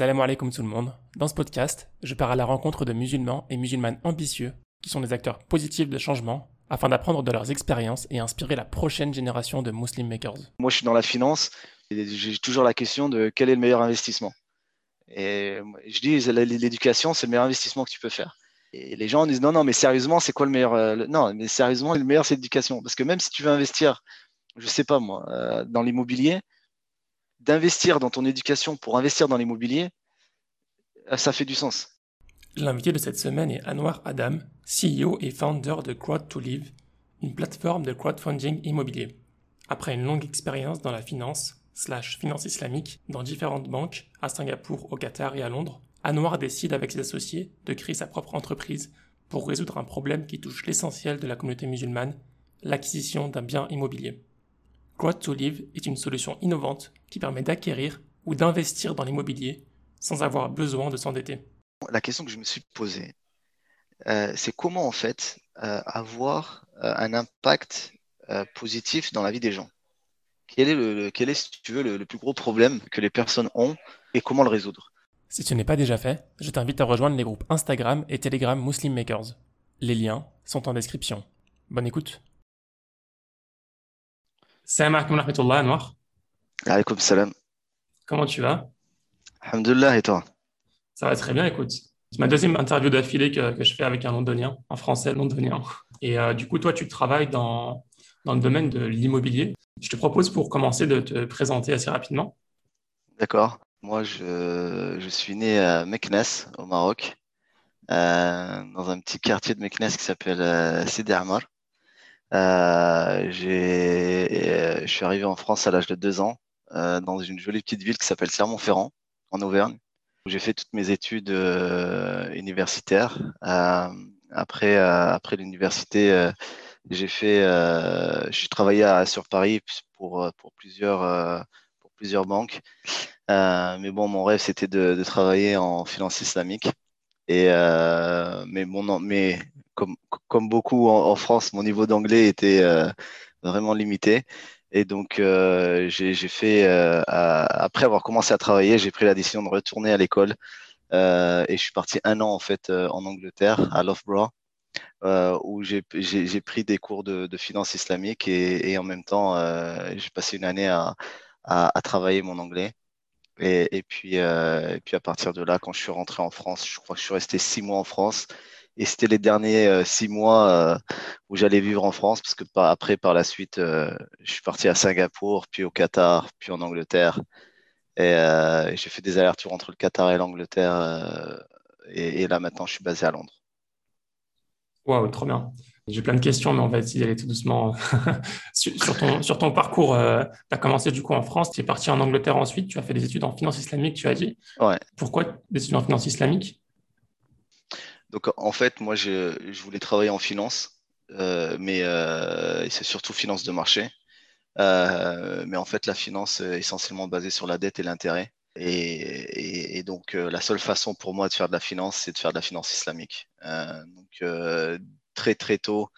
Salam alaikum tout le monde. Dans ce podcast, je pars à la rencontre de musulmans et musulmanes ambitieux qui sont des acteurs positifs de changement afin d'apprendre de leurs expériences et inspirer la prochaine génération de Muslim Makers. Moi, je suis dans la finance et j'ai toujours la question de quel est le meilleur investissement. Et je dis, l'éducation, c'est le meilleur investissement que tu peux faire. Et les gens disent, non, non, mais sérieusement, c'est quoi le meilleur euh, Non, mais sérieusement, le meilleur, c'est l'éducation. Parce que même si tu veux investir, je sais pas moi, euh, dans l'immobilier, d'investir dans ton éducation pour investir dans l'immobilier, euh, ça fait du sens. L'invité de cette semaine est Anwar Adam, CEO et founder de Crowd to Live, une plateforme de crowdfunding immobilier. Après une longue expérience dans la finance, slash finance islamique, dans différentes banques, à Singapour, au Qatar et à Londres, Anwar décide avec ses associés de créer sa propre entreprise pour résoudre un problème qui touche l'essentiel de la communauté musulmane, l'acquisition d'un bien immobilier. Crowd to Live est une solution innovante qui permet d'acquérir ou d'investir dans l'immobilier sans avoir besoin de s'endetter. La question que je me suis posée, euh, c'est comment en fait euh, avoir euh, un impact positif dans la vie des gens? Quel est, le, quel est si tu veux, le, plus gros problème que les personnes ont et comment le résoudre? Si ce n'est pas déjà fait, je t'invite à rejoindre les groupes Instagram et Telegram Muslim Makers. Les liens sont en description. Bonne écoute. Salam alaikum wa rahmatullah, Anwar. Alaikum salam. Comment tu vas? Alhamdulillah, et toi? Ça va très bien, écoute. C'est ma deuxième interview d'affilée que, que, je fais avec un londonien, un français londonien. Et euh, du coup, toi, tu travailles dans, dans le domaine de l'immobilier. Je te propose pour commencer de te présenter assez rapidement. D'accord. Moi, je, je, suis né à Meknes, au Maroc, euh, dans un petit quartier de Meknes qui s'appelle euh, je suis arrivé en France à l'âge de deux ans, euh, dans une jolie petite ville qui s'appelle Clermont-Ferrand, en Auvergne, où j'ai fait toutes mes études universitaires. après après l'université, j'ai fait, j'ai travaillé à, sur Paris pour, pour, plusieurs, pour plusieurs banques. mais bon, mon rêve, c'était de, de, travailler en finance islamique. Et, mais, bon, mais comme, beaucoup en, France, mon niveau d'anglais était euh, vraiment limité. Et donc, euh, j'ai fait, euh, après avoir commencé à travailler, j'ai pris la décision de retourner à l'école. et je suis parti un an, en fait, en Angleterre, à Loughborough, où j'ai pris des cours de, de finance islamique et, en même temps, j'ai passé une année à, travailler mon anglais. Et, et puis, à partir de là, quand je suis rentré en France, je crois que je suis resté six mois en France. Et c'était les derniers euh, six mois euh, où j'allais vivre en France, parce que par, après, par la suite, euh, je suis parti à Singapour, puis au Qatar, puis en Angleterre. Et j'ai fait des allers-retours entre le Qatar et l'Angleterre. Et, là, maintenant, je suis basé à Londres. Waouh, trop bien. J'ai plein de questions, mais on va essayer d'aller tout doucement sur, ton, sur ton parcours. tu as commencé du coup en France, tu es parti en Angleterre ensuite, tu as fait des études en finance islamique, tu as dit. Ouais. Pourquoi des études en finance islamique? Donc en fait, moi, je, je voulais travailler en finance, euh, mais euh, c'est surtout finance de marché. Euh, mais en fait, la finance est essentiellement basée sur la dette et l'intérêt. Et, et, donc, euh, la seule façon pour moi de faire de la finance, c'est de faire de la finance islamique. Euh, donc, euh, très très tôt,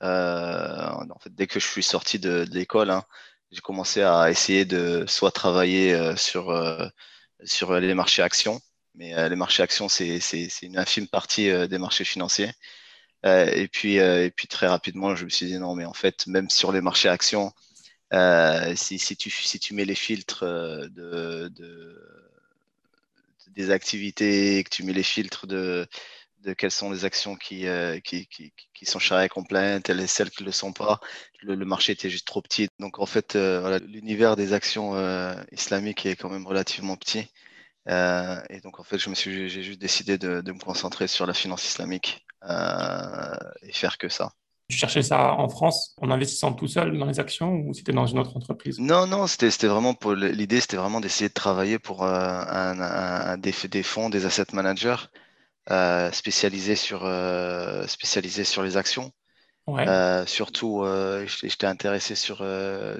en fait, dès que je suis sorti de, de l'école, hein, j'ai commencé à essayer de soit travailler sur sur les marchés actions, mais euh, les marchés actions, c'est une infime partie euh, des marchés financiers. Euh, et, puis, très rapidement, je me suis dit non, mais en fait, même sur les marchés actions, si, si, tu, si tu mets les filtres de, de, des activités, que tu mets les filtres de, de quelles sont les actions qui, sont charrées compliant et celles qui ne le sont pas, le, marché était juste trop petit. Donc en fait, l'univers des actions islamiques est quand même relativement petit. Euh, et donc, en fait, je me suis, j'ai juste décidé de, de, me concentrer sur la finance islamique euh, et faire que ça. Tu cherchais ça en France en investissant tout seul dans les actions ou c'était dans une autre entreprise? Non, non, c'était, c'était vraiment pour l'idée, c'était vraiment d'essayer de travailler pour euh, un, un, des, des, fonds, des asset managers spécialisés sur spécialisés sur les actions. Ouais. Surtout, j'étais intéressé sur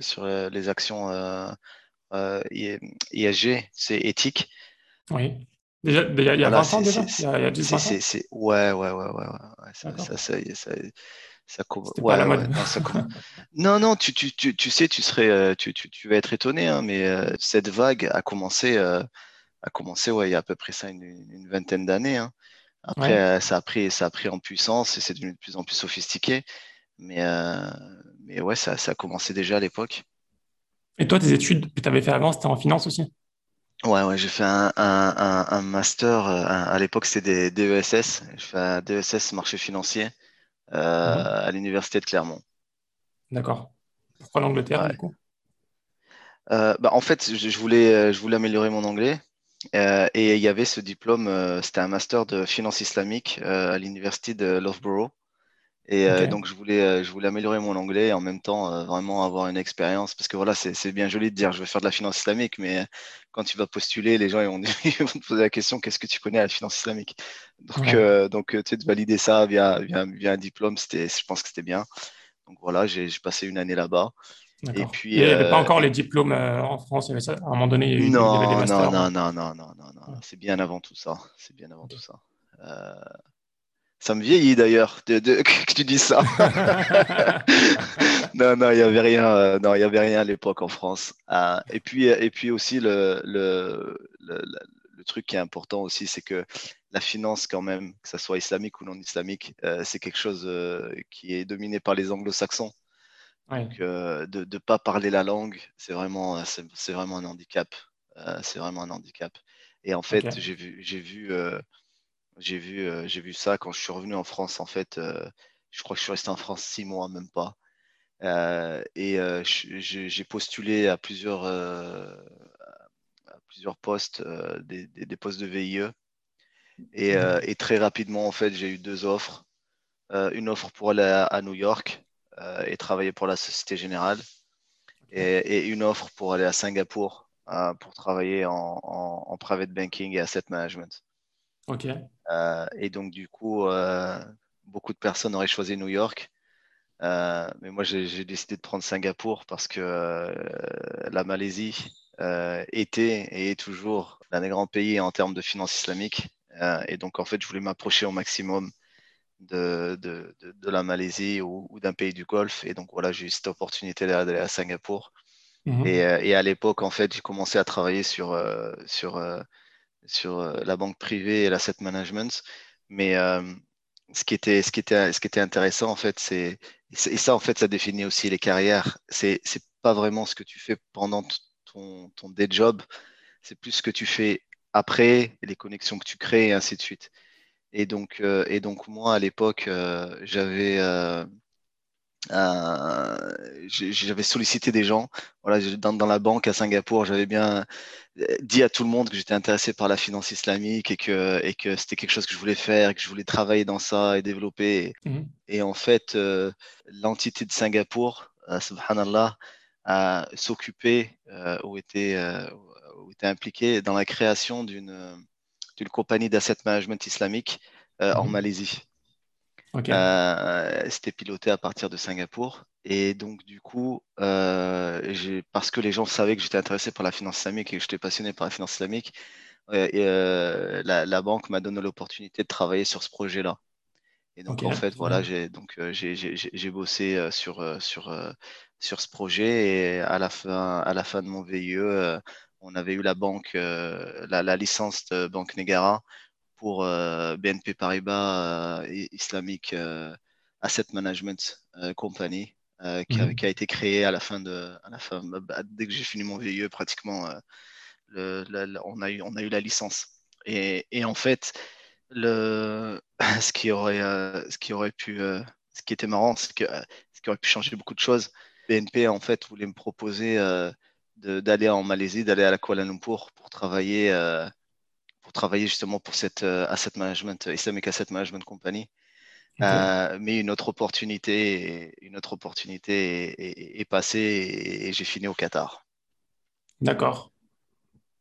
sur les actions ISG, c'est éthique. Oui. Déjà, il y a, il y a voilà, 20 ans déjà? Il y a, il y a 10 ans Ouais, ouais, ouais, ouais. ouais. Ça, ça, ça, ça, ça ouais, pas la mode. non, non, tu, tu, tu, tu, sais, tu serais, tu, tu, tu vas être étonné, hein, mais euh, cette vague a commencé euh, a commencé ouais, il y a à peu près ça une, vingtaine d'années. Hein. Après, ça, a pris, ça a pris en puissance et c'est devenu de plus en plus sophistiqué. Mais, mais ouais, ça, ça a commencé déjà à l'époque. Et toi, tes études que tu avais fait avant, c'était en finance aussi? Ouais, ouais, j'ai fait un, un, un, master. à l'époque, c'était des DESS. J'ai fait un DESS marché financier mhm. à l'université de Clermont. D'accord. Pourquoi l'Angleterre, du coup? Euh, bah, En fait, je, voulais, euh, je voulais améliorer mon anglais. Euh, et il y avait ce diplôme, c'était un master de finance islamique à l'université de Loughborough. Et donc, je voulais, je voulais améliorer mon anglais et en même temps vraiment avoir une expérience. Parce que voilà, c'est bien joli de dire je veux faire de la finance islamique, mais quand tu vas postuler, les gens ils vont, te poser la question qu'est-ce que tu connais à la finance islamique? Donc, donc tu sais, de valider ça via, via, via un diplôme, je pense que c'était bien. Donc voilà, j'ai passé une année là-bas. Et puis, il n'y avait pas euh, encore les diplômes euh, en France. à un moment donné, il y, non, avait des masters. Non, non, non, non, non, non. C'est bien avant tout ça. C'est bien avant tout ça. Euh, ça me vieillit d'ailleurs de, que tu dises ça. non, non, il n'y avait rien. non, il y avait rien à l'époque en France. et puis, et puis aussi le, le, le, le, truc qui est important aussi, c'est que la finance quand même, que ce soit islamique ou non islamique, c'est quelque chose qui est dominé par les anglo-saxons. Donc, euh, de ne pas parler la langue, c'est vraiment, euh, c'est, vraiment un handicap. Euh, c'est vraiment un handicap. Et en fait, j'ai vu, j'ai vu, j'ai vu, j'ai vu ça quand je suis revenu en France. En fait, je crois que je suis resté en France six mois, même pas. et j'ai postulé à plusieurs, à plusieurs postes, des, des, postes de VIE. Et, mmh. et, très rapidement, en fait, j'ai eu deux offres. une offre pour aller à New York euh, et travailler pour la Société Générale. Et, une offre pour aller à Singapour euh, pour travailler en, private banking et asset management. Ok. Euh, et donc, du coup, beaucoup de personnes auraient choisi New York. mais moi, j'ai décidé de prendre Singapour parce que la Malaisie était et est toujours l'un des grands pays en termes de finances islamiques. et donc, en fait, je voulais m'approcher au maximum de, de, de, la Malaisie ou, d'un pays du Golfe. Et donc voilà, j'ai eu cette opportunité d'aller à Singapour. Mhm. Et, euh, et, à l'époque, en fait, j'ai commencé à travailler sur, euh, sur, euh, sur la banque privée et l'asset management. Mais ce, qui était, ce, qui était, ce qui était intéressant, en fait, c'est. Et ça, en fait, ça définit aussi les carrières. C'est pas vraiment ce que tu fais pendant ton, ton day job, c'est plus ce que tu fais après, les connexions que tu crées et ainsi de suite. Et donc, euh, et donc moi, à l'époque, euh, j'avais euh, j'avais sollicité des gens. Voilà, dans, dans, la banque à Singapour, j'avais bien dit à tout le monde que j'étais intéressé par la finance islamique et que, et que c'était quelque chose que je voulais faire, que je voulais travailler dans ça et développer. Et, mmh. en fait, l'entité de Singapour, subhanallah, a s'occupé ou était, était impliquée dans la création d'une compagnie d'asset management islamique euh, en mhm. Euh, c'était piloté à partir de Singapour. Et donc, du coup, euh, parce que les gens savaient que j'étais intéressé par la finance islamique et que j'étais passionné par la finance islamique, et, la, banque m'a donné l'opportunité de travailler sur ce projet-là. Et donc, en fait, voilà, j'ai donc j'ai bossé sur, sur, sur ce projet et à la fin, à la fin de mon VIE, on avait eu la banque, euh, la, licence de Banque Negara pour euh, BNP Paribas euh, Islamic Asset Management Company, mhm. qui, a, été créée à la fin de, à la fin, bah, dès que j'ai fini mon VIE, pratiquement, on, a eu, on a eu la licence. Et, en fait, le, ce qui aurait, ce qui aurait pu, ce qui était marrant, c'est que ce qui aurait pu changer beaucoup de choses. BNP en fait voulait me proposer d'aller en Malaisie, d'aller à la Kuala Lumpur pour travailler, euh, pour travailler justement pour cette euh, asset management, Islamic Asset Management Company. Euh, mais une autre opportunité, une autre opportunité est, passée et, j'ai fini au Qatar. D'accord.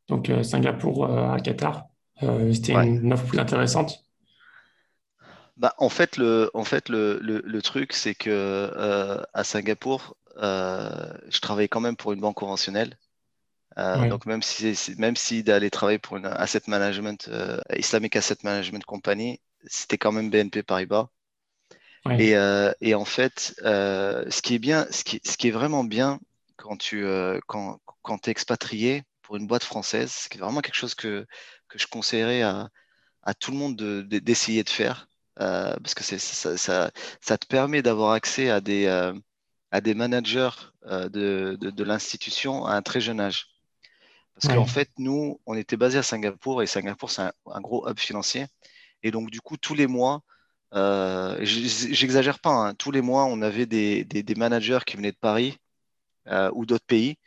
Donc Singapour à Qatar, c'était une offre plus intéressante. Bah, en fait, le, en fait, le, le, le truc, c'est que à Singapour, euh, je travaillais quand même pour une banque conventionnelle. Euh, donc même si, même si d'aller travailler pour une asset management, euh, Islamic Asset Management Company, c'était quand même BNP Paribas. Et, et, en fait, ce qui est bien, ce qui, ce qui est vraiment bien quand tu quand, quand es expatrié pour une boîte française. C'est vraiment quelque chose que, que je conseillerais à, à tout le monde d'essayer de, faire. parce que ça, ça, ça, te permet d'avoir accès à des, à des managers de, de, l'institution à un très jeune âge. Parce qu'en fait, nous, on était basé à Singapour et Singapour, c'est un, gros hub financier. Et donc, du coup, tous les mois, euh, j'exagère pas, hein, tous les mois, on avait des, des, managers qui venaient de Paris euh, ou d'autres pays,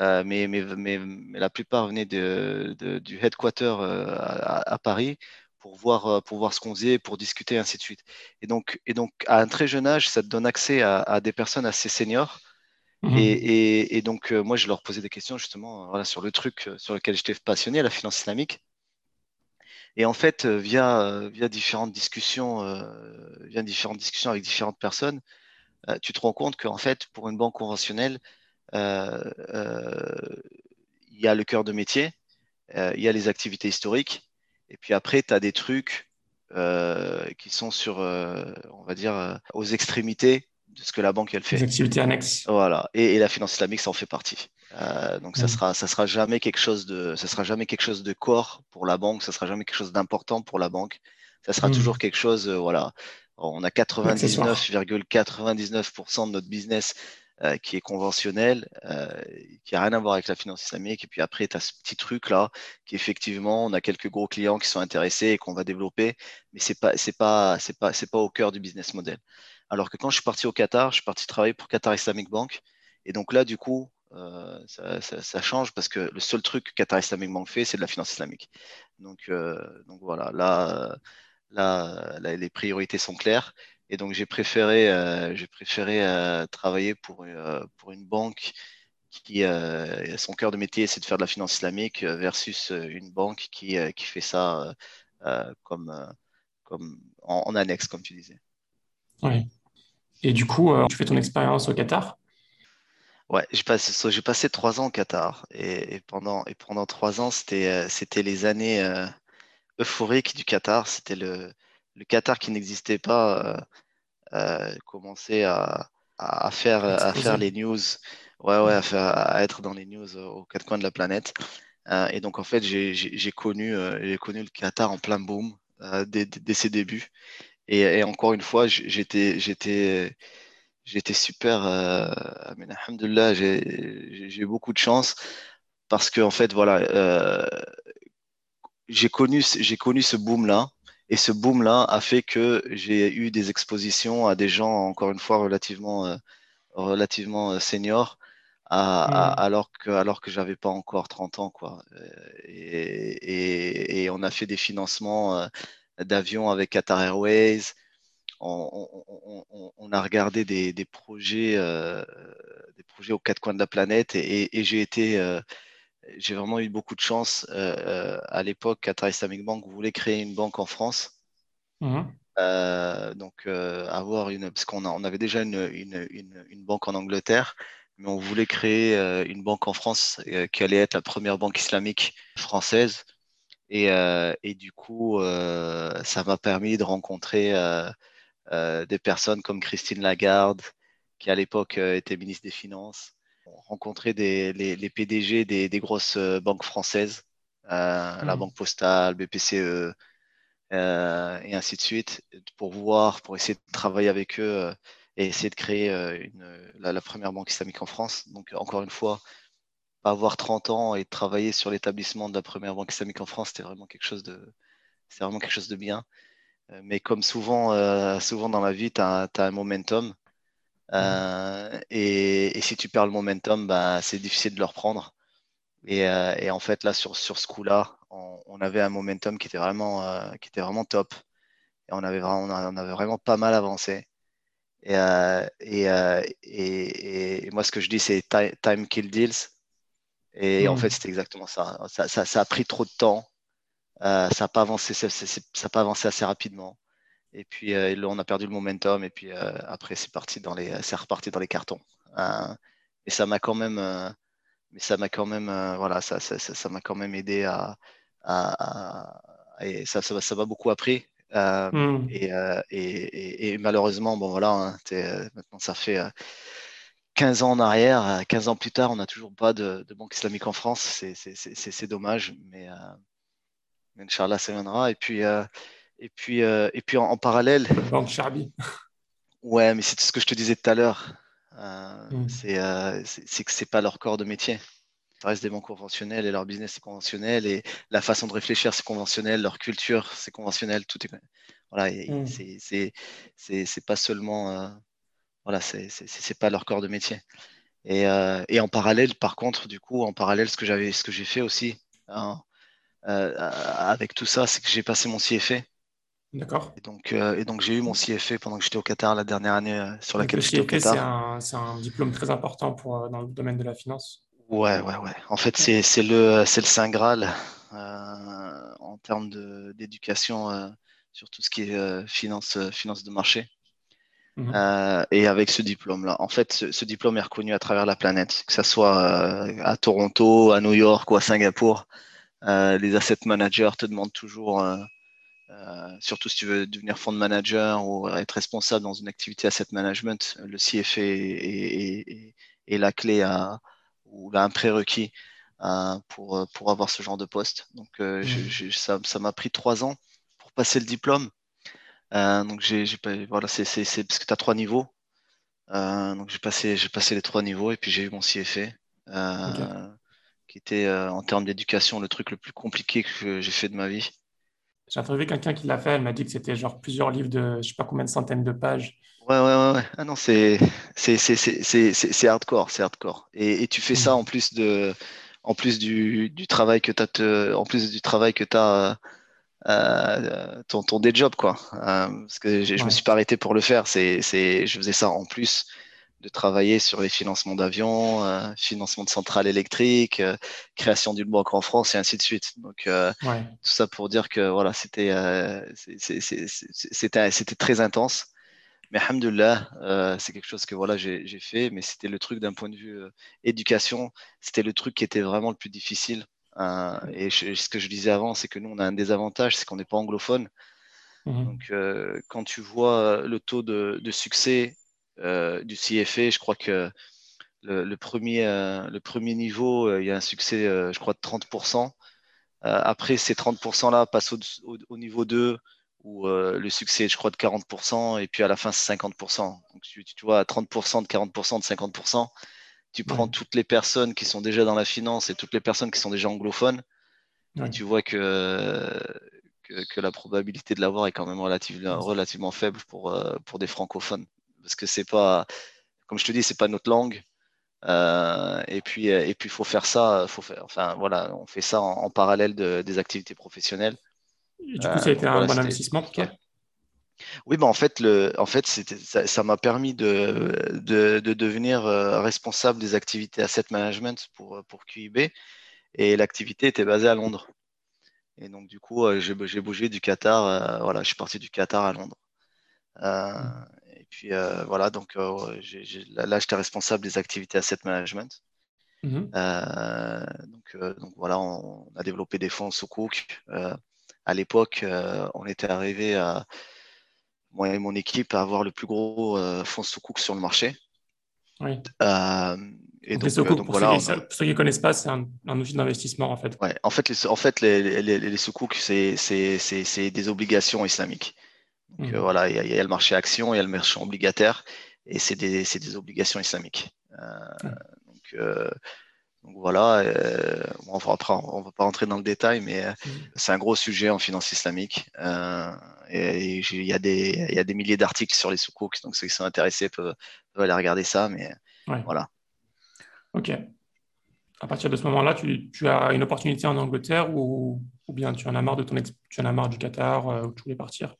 euh, mais, mais, mais, la plupart venaient de, du headquarter à, Paris pour voir, pour voir ce qu'on faisait, pour discuter, ainsi de suite. Et donc, et donc, à un très jeune âge, ça te donne accès à, à des personnes assez seniors Mhm. Et, donc, euh, moi, je leur posais des questions justement voilà, sur le truc euh, sur lequel j'étais passionné, la finance islamique. Et en fait, euh, via, via, différentes discussions, via différentes discussions avec différentes personnes, tu te rends compte qu'en fait, pour une banque conventionnelle, il y a le cœur de métier, il y a les activités historiques, et puis après, tu as des trucs qui sont sur, on va dire, aux extrémités de ce que la banque elle fait. Les activités annexes. Voilà. Et, la finance islamique, ça en fait partie. Euh, donc ça sera, ça sera jamais quelque chose de, ça sera jamais quelque chose de corps pour la banque. Ça sera jamais quelque chose d'important pour la banque. Ça sera mm. toujours quelque chose, euh, voilà. On a 99,99% de notre business euh, qui est conventionnel, qui a rien à voir avec la finance islamique. Et puis après, tu as ce petit truc là, qui effectivement, on a quelques gros clients qui sont intéressés et qu'on va développer, mais c'est pas, c'est pas, c'est pas, c'est pas au cœur du business model. Alors que quand je suis parti au Qatar, je suis parti travailler pour Qatar Islamic Bank. Et donc là, du coup, euh, ça, change parce que le seul truc que Qatar Islamic Bank fait, c'est de la finance islamique. Donc, euh, voilà, là, là, les priorités sont claires. Et donc j'ai préféré, euh, j'ai préféré travailler pour, pour une banque qui son cœur de métier, c'est de faire de la finance islamique versus une banque qui, qui fait ça comme, comme en, annexe, comme tu disais. Oui. Et du coup, euh, tu fais ton expérience au Qatar? Ouais, j'ai passé, j'ai passé trois ans au Qatar et, pendant, et pendant trois ans, c'était, euh, c'était les années euh, euphoriques du Qatar. C'était le, le Qatar qui n'existait pas, euh, commençait à, à, faire, à faire les news, ouais, ouais, à, faire, à être dans les news aux quatre coins de la planète. et donc, en fait, j'ai, j'ai, connu, j'ai connu le Qatar en plein boom dès, dès ses débuts. Et, encore une fois, j'étais, j'étais, j'étais super. Euh, j'ai eu beaucoup de chance parce que en fait, voilà, euh, j'ai connu, j'ai connu ce boom là. Et ce boom-là a fait que j'ai eu des expositions à des gens, encore une fois, relativement, euh, relativement euh, seniors, à, mmh. alors que, alors que j'avais pas encore 30 ans, quoi. Et, et, et, on a fait des financements d'avions avec Qatar Airways. On, a regardé des, projets, euh, des projets aux quatre coins de la planète et, j'ai été, euh, j'ai vraiment eu beaucoup de chance. Euh, à l'époque, Qatar Islamic Bank voulait créer une banque en France. Mmh. donc avoir une, parce qu'on on avait déjà une, une, banque en Angleterre, mais on voulait créer une banque en France qui allait être la première banque islamique française et, euh, et du coup, euh, ça m'a permis de rencontrer euh, des personnes comme Christine Lagarde, qui à l'époque était ministre des Finances, rencontrer des, les, les PDG des, des, grosses banques françaises, la mmh. Banque Postale, BPCE, et ainsi de suite, pour voir, pour essayer de travailler avec eux et essayer de créer une, la, la, première banque islamique en France. Donc, encore une fois, avoir 30 ans et travailler sur l'établissement de la première banque islamique en France, c'était vraiment quelque chose de, c'est vraiment quelque chose de bien. Euh, mais comme souvent, euh, souvent dans la vie, tu as, un momentum. Euh, et, et, si tu perds le momentum, bah, c'est difficile de le reprendre. Et, et, en fait, là, sur, sur ce coup-là, on, on, avait un momentum qui était vraiment, qui était vraiment top. Et on avait, vraiment, on avait vraiment pas mal avancé. Et, et, et, moi, ce que je dis, c'est time kill deals. Et en hmm. fait, c'était exactement ça. Ça, ça. ça, a pris trop de temps. Euh, ça n'a pas avancé, ça, ça pas avancé assez rapidement. Et puis euh, là, on a perdu le momentum. Et puis euh, après, c'est parti dans les, c'est reparti dans les cartons. Et ça m'a quand même, mais ça m'a quand même, voilà, ça, m'a quand même aidé à, à, à et ça, ça, ça m'a beaucoup appris. Hmm. Et, et, et, et, malheureusement, bon voilà, hein, maintenant ça fait 15 ans en arrière, 15 ans plus tard, on n'a toujours pas de, banque islamique en France. C'est dommage, mais, mais Inch'Allah, ça viendra. Et puis, et puis, et puis en, parallèle. Banque Charbi. Ouais, mais c'est ce que je te disais tout à l'heure. Hmm. C'est que c'est pas leur corps de métier. Ça reste des banques conventionnelles et leur business c'est conventionnel et la façon de réfléchir c'est conventionnel, leur culture c'est conventionnel, tout est voilà, mmh. c'est pas seulement euh, voilà, c'est pas leur corps de métier. Et, euh, et, en parallèle, par contre, du coup, en parallèle, ce que j'avais, ce que j'ai fait aussi hein, euh, avec tout ça, c'est que j'ai passé mon CFA. D'accord. Et donc, et donc j'ai eu mon CFA pendant que j'étais au Qatar la dernière année sur laquelle j'étais au Qatar. C'est un, un, diplôme très important pour, dans le domaine de la finance. Ouais, ouais, ouais. En fait, c'est le, le Saint Graal euh, en termes d'éducation euh, sur tout ce qui est euh, finance, finance de marché. Mhm. et avec ce diplôme-là, en fait, ce, diplôme est reconnu à travers la planète, que ce soit à Toronto, à New York ou à Singapour. les asset managers te demandent toujours, surtout si tu veux devenir fund manager ou être responsable dans une activité asset management, le CFA est la clé à, ou un prérequis euh, pour, euh, pour avoir ce genre de poste. Donc, euh, mmh. ça m'a pris trois ans pour passer le diplôme. Donc, j'ai, voilà, c'est, parce que tu as trois niveaux. donc, j'ai passé, j'ai passé les trois niveaux et puis j'ai eu mon CFA. qui était en termes d'éducation le truc le plus compliqué que j'ai fait de ma vie. J'ai interviewé quelqu'un qui l'a fait, elle m'a dit que c'était genre plusieurs livres de je sais pas combien de centaines de pages Ouais, ouais, ouais. Ah non, c'est c'est hardcore, c'est hardcore. Et, et, tu fais ça mm. en plus de en plus du, du travail que tu as en plus du travail que tu as euh, ton, ton day job quoi. Euh, parce que je me suis pas arrêté pour le faire, c'est c'est je faisais ça en plus de travailler sur les financements d'avions, euh, financement de centrales électriques, euh, création d'une banque en France et ainsi de suite. Donc tout ça pour dire que voilà, c'était c'était c'était très intense. Mais alhamdoulilah, euh, c'est quelque chose que voilà, j'ai fait, mais c'était le truc d'un point de vue euh, éducation, c'était le truc qui était vraiment le plus difficile. Euh, et ce que je disais avant, c'est que nous, on a un désavantage, c'est qu'on n'est pas anglophone. Mmh Donc, quand tu vois le taux de, succès du CFA, je crois que le, premier, le premier niveau, il y a un succès, je crois, de 30%. après, ces 30%-là passent au, au, niveau 2 où euh, le succès est, je crois, de 40%, et puis à la fin, c'est 50%. Donc, tu, tu vois, 30%, de 40%, de 50%, tu prends toutes les personnes qui sont déjà dans la finance et toutes les personnes qui sont déjà anglophones, et tu vois que, que, la probabilité de l'avoir est quand même relativement, relativement faible pour, euh, pour des francophones. Parce que c'est pas, comme je te dis, c'est pas notre langue. Euh, et puis, et puis, il faut faire ça. Faut faire, enfin, voilà, on fait ça en, parallèle de, des activités professionnelles du coup, ça a été un bon investissement pour toi oui, bah en fait, le, en fait ça m'a permis de, de, de devenir euh, responsable des activités asset management pour, pour QIB. Et l'activité était basée à Londres. Et donc, du coup, euh, j'ai bougé du Qatar. Euh, voilà, je suis parti du Qatar à Londres. Mmh. Et puis, voilà, donc là, j'étais responsable des activités asset management. Mmh. donc, donc, voilà, on, a développé des fonds sous Cook à l'époque, euh, on était arrivé à moi et mon équipe à avoir le plus gros euh, fonds sous sur le marché. Oui. Euh, et donc, donc, pour, voilà, ceux, qui ne connaissent pas, c'est un, outil d'investissement en fait. Ouais, en fait, les, en fait, les, les, les c'est des obligations islamiques. Donc, mmh. voilà, il y, a le marché action, il y a le marché obligataire, et c'est des, des, obligations islamiques. Donc, donc voilà, euh, on va on va pas rentrer dans le détail, mais euh, mm. c'est un gros sujet en finance islamique. Euh, et il y, a des, y a des milliers d'articles sur les soukouks, donc ceux qui sont intéressés peuvent, aller regarder ça, mais voilà. Ok. À partir de ce moment-là, tu, tu, as une opportunité en Angleterre ou, ou bien tu en as marre de ton tu en as marre du Qatar où tu voulais partir?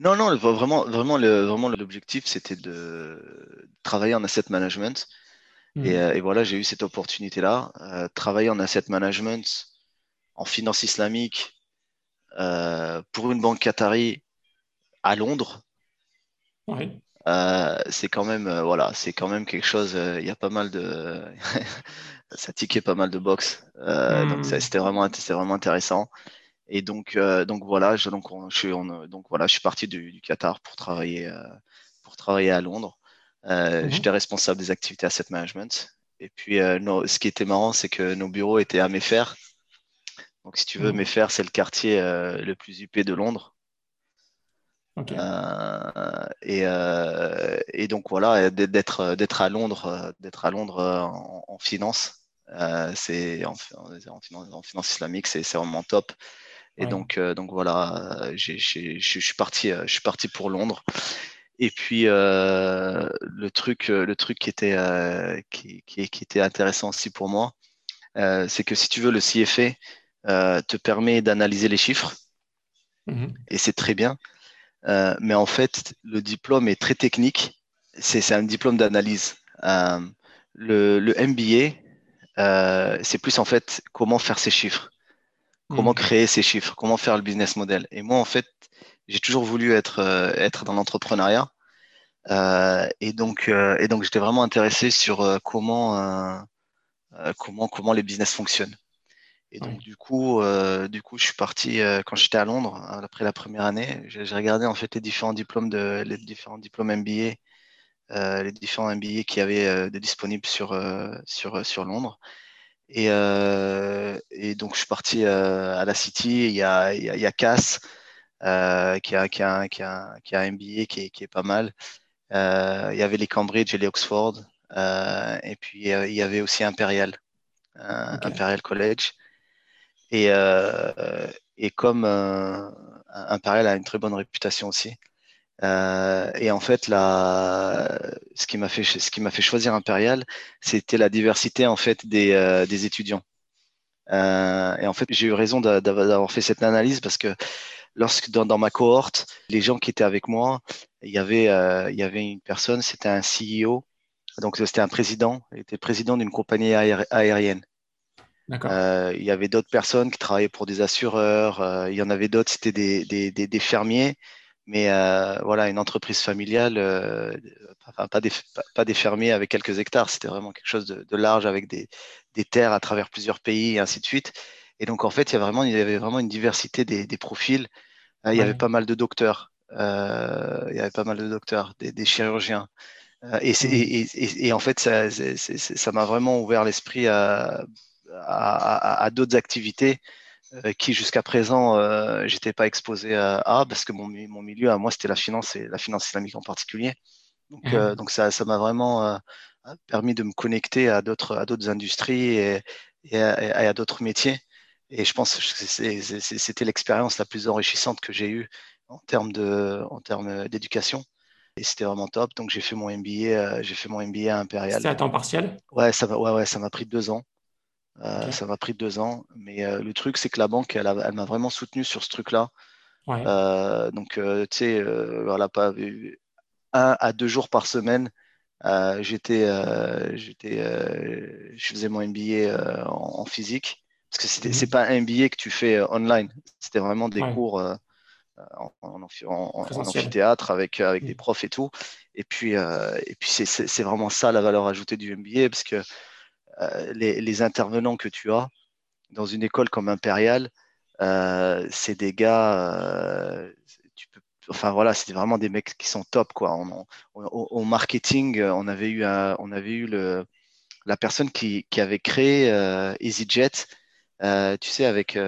Non, non, vraiment, vraiment, le, vraiment l'objectif c'était de travailler en asset management. Mm. Euh, et, voilà, j'ai eu cette opportunité-là. Euh, travailler en asset management, en finance islamique, euh, pour une banque qatari à Londres. c'est quand même voilà, c'est quand même quelque chose. Il y a pas mal de ça tiquait pas mal de box. Donc mm. c'était vraiment c'était vraiment intéressant. Et donc donc voilà, je, donc je suis donc voilà, je suis parti du, du Qatar pour travailler pour travailler à Londres. Mhm. J'étais responsable des activités asset management. Et puis, ce qui était marrant, c'est que nos bureaux étaient à Mayfair. Donc, si tu veux. Mayfair, c'est le quartier le plus huppé de Londres. Euh, et, euh, et, donc voilà, d'être d'être à Londres, d'être à Londres en, finance, euh, c'est en, en, finance, islamique, c'est vraiment top. Et donc donc voilà, je suis parti je suis parti pour Londres. Et puis le truc le truc qui était qui, qui, était intéressant aussi pour moi, c'est que si tu veux le CFA te permet d'analyser les chiffres. Mmh et c'est très bien. Euh, mais en fait, le diplôme est très technique. C'est un diplôme d'analyse. Euh, le, le, MBA, euh, c'est plus en fait comment faire ces chiffres, comment hmm. créer ces chiffres, comment faire le business model. Et moi, en fait, j'ai toujours voulu être, être dans l'entrepreneuriat. et donc, et donc j'étais vraiment intéressé sur comment, comment, comment les business fonctionnent. Et donc, du coup, euh, du coup, je suis parti euh, quand j'étais à Londres, hein, après la première année. J'ai regardé en fait les différents diplômes de les différents diplômes MBA, euh, les différents MBA qui avaient de disponibles sur sur sur Londres. Et, et donc, je suis parti à la City. Il y a il y a, Cass qui a qui a qui a qui a un MBA qui est qui est pas mal. il y avait les Cambridge et les Oxford. et puis il y avait aussi Imperial, Imperial College. Et, euh, et comme euh, Imperial a une très bonne réputation aussi. Euh, et en fait, la, ce qui m'a fait, ce qui m'a fait choisir Imperial, c'était la diversité en fait des, euh, des étudiants. Euh, et en fait, j'ai eu raison d'avoir fait cette analyse parce que lorsque dans, dans, ma cohorte, les gens qui étaient avec moi, il y avait, euh, il y avait une personne, c'était un CEO, donc c'était un président, il était président d'une compagnie aérienne. Euh, il y avait d'autres personnes qui travaillaient pour des assureurs. Euh, il y en avait d'autres, c'était des, des, des, des, fermiers. Mais euh, voilà, une entreprise familiale, euh, enfin, pas, des, pas, des fermiers avec quelques hectares. C'était vraiment quelque chose de, de large avec des, terres à travers plusieurs pays et ainsi de suite. Et donc, en fait, il y, a vraiment, il y avait vraiment une diversité des profils. Il y avait pas mal de docteurs. il y avait pas mal de docteurs, des, chirurgiens. Et, mmh. et, et, et, en fait, ça m'a vraiment ouvert l'esprit à à, d'autres activités euh, qui jusqu'à présent euh, j'étais pas exposé à, parce que mon, mon, milieu à moi c'était la finance et la finance islamique en particulier. Donc, mmh. euh, donc ça, ça m'a vraiment permis de me connecter à d'autres à d'autres industries et, et à, d'autres métiers. Et je pense que c'était l'expérience la plus enrichissante que j'ai eue en termes d'éducation. Et c'était vraiment top. Donc j'ai fait mon MBA, j'ai fait mon MBA à Impérial. C'était à temps partiel? Ouais, ça ouais, ouais, ça m'a pris deux ans. Euh, ça m'a pris deux ans. Mais euh, le truc, c'est que la banque, elle, elle m'a vraiment soutenu sur ce truc-là. Euh, donc, tu sais, voilà, pas un à deux jours par semaine. j'étais, j'étais, je faisais mon MBA en, physique parce que c'était, mhm. c'est pas un MBA que tu fais online. C'était vraiment des cours en, en, amphithéâtre avec avec des mhm. profs et tout. Et puis, et puis c'est, vraiment ça la valeur ajoutée du MBA parce que euh, les, intervenants que tu as dans une école comme Impérial, euh, c'est des gars, euh, tu peux, enfin voilà, c'était vraiment des mecs qui sont top quoi. au marketing, on avait eu, on avait eu le, la personne qui, qui avait créé EasyJet, tu sais, avec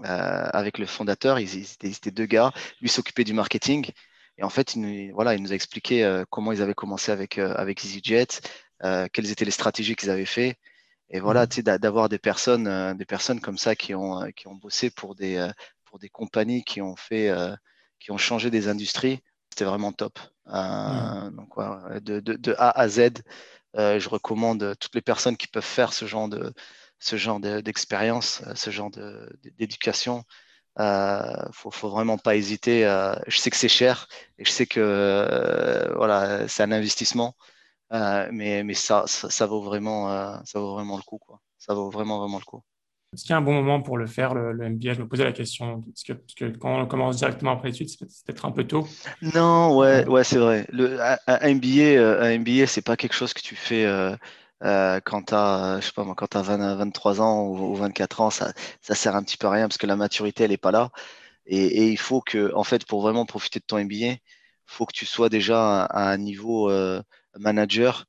avec le fondateur, ils, étaient, deux gars. Lui s'occupait du marketing. Et en fait, il nous, voilà, il nous a expliqué comment ils avaient commencé avec, avec EasyJet, euh, quelles étaient les stratégies qu'ils avaient fait. Et voilà, tu sais, d'avoir des personnes, euh, des personnes comme ça qui ont, euh, qui ont bossé pour des, pour des compagnies qui ont fait, qui ont changé des industries, c'était vraiment top. Mmh. Donc, de, de, de, A à Z, je recommande toutes les personnes qui peuvent faire ce genre de, ce genre d'expérience, ce genre d'éducation. Euh, faut, faut vraiment pas hésiter. je sais que c'est cher et je sais que voilà, c'est un investissement. Euh, mais mais ça, ça, vaut vraiment, euh, ça vaut vraiment le coup. Quoi. Ça vaut vraiment, vraiment le coup. Est-ce qu'il y a un bon moment pour le faire, le, MBA Je me posais la question, parce que, parce que, quand on commence directement après l'étude, c'est peut-être un peu tôt. Non, ouais, ouais c'est vrai. Le, un, MBA, un MBA, c'est pas quelque chose que tu fais euh, euh, quand tu as, je sais pas moi, quand as 23 ans ou, 24 ans. Ça, ça sert un petit peu à rien parce que la maturité, elle est pas là. Et, et, il faut que, en fait, pour vraiment profiter de ton MBA, faut que tu sois déjà à, un niveau manager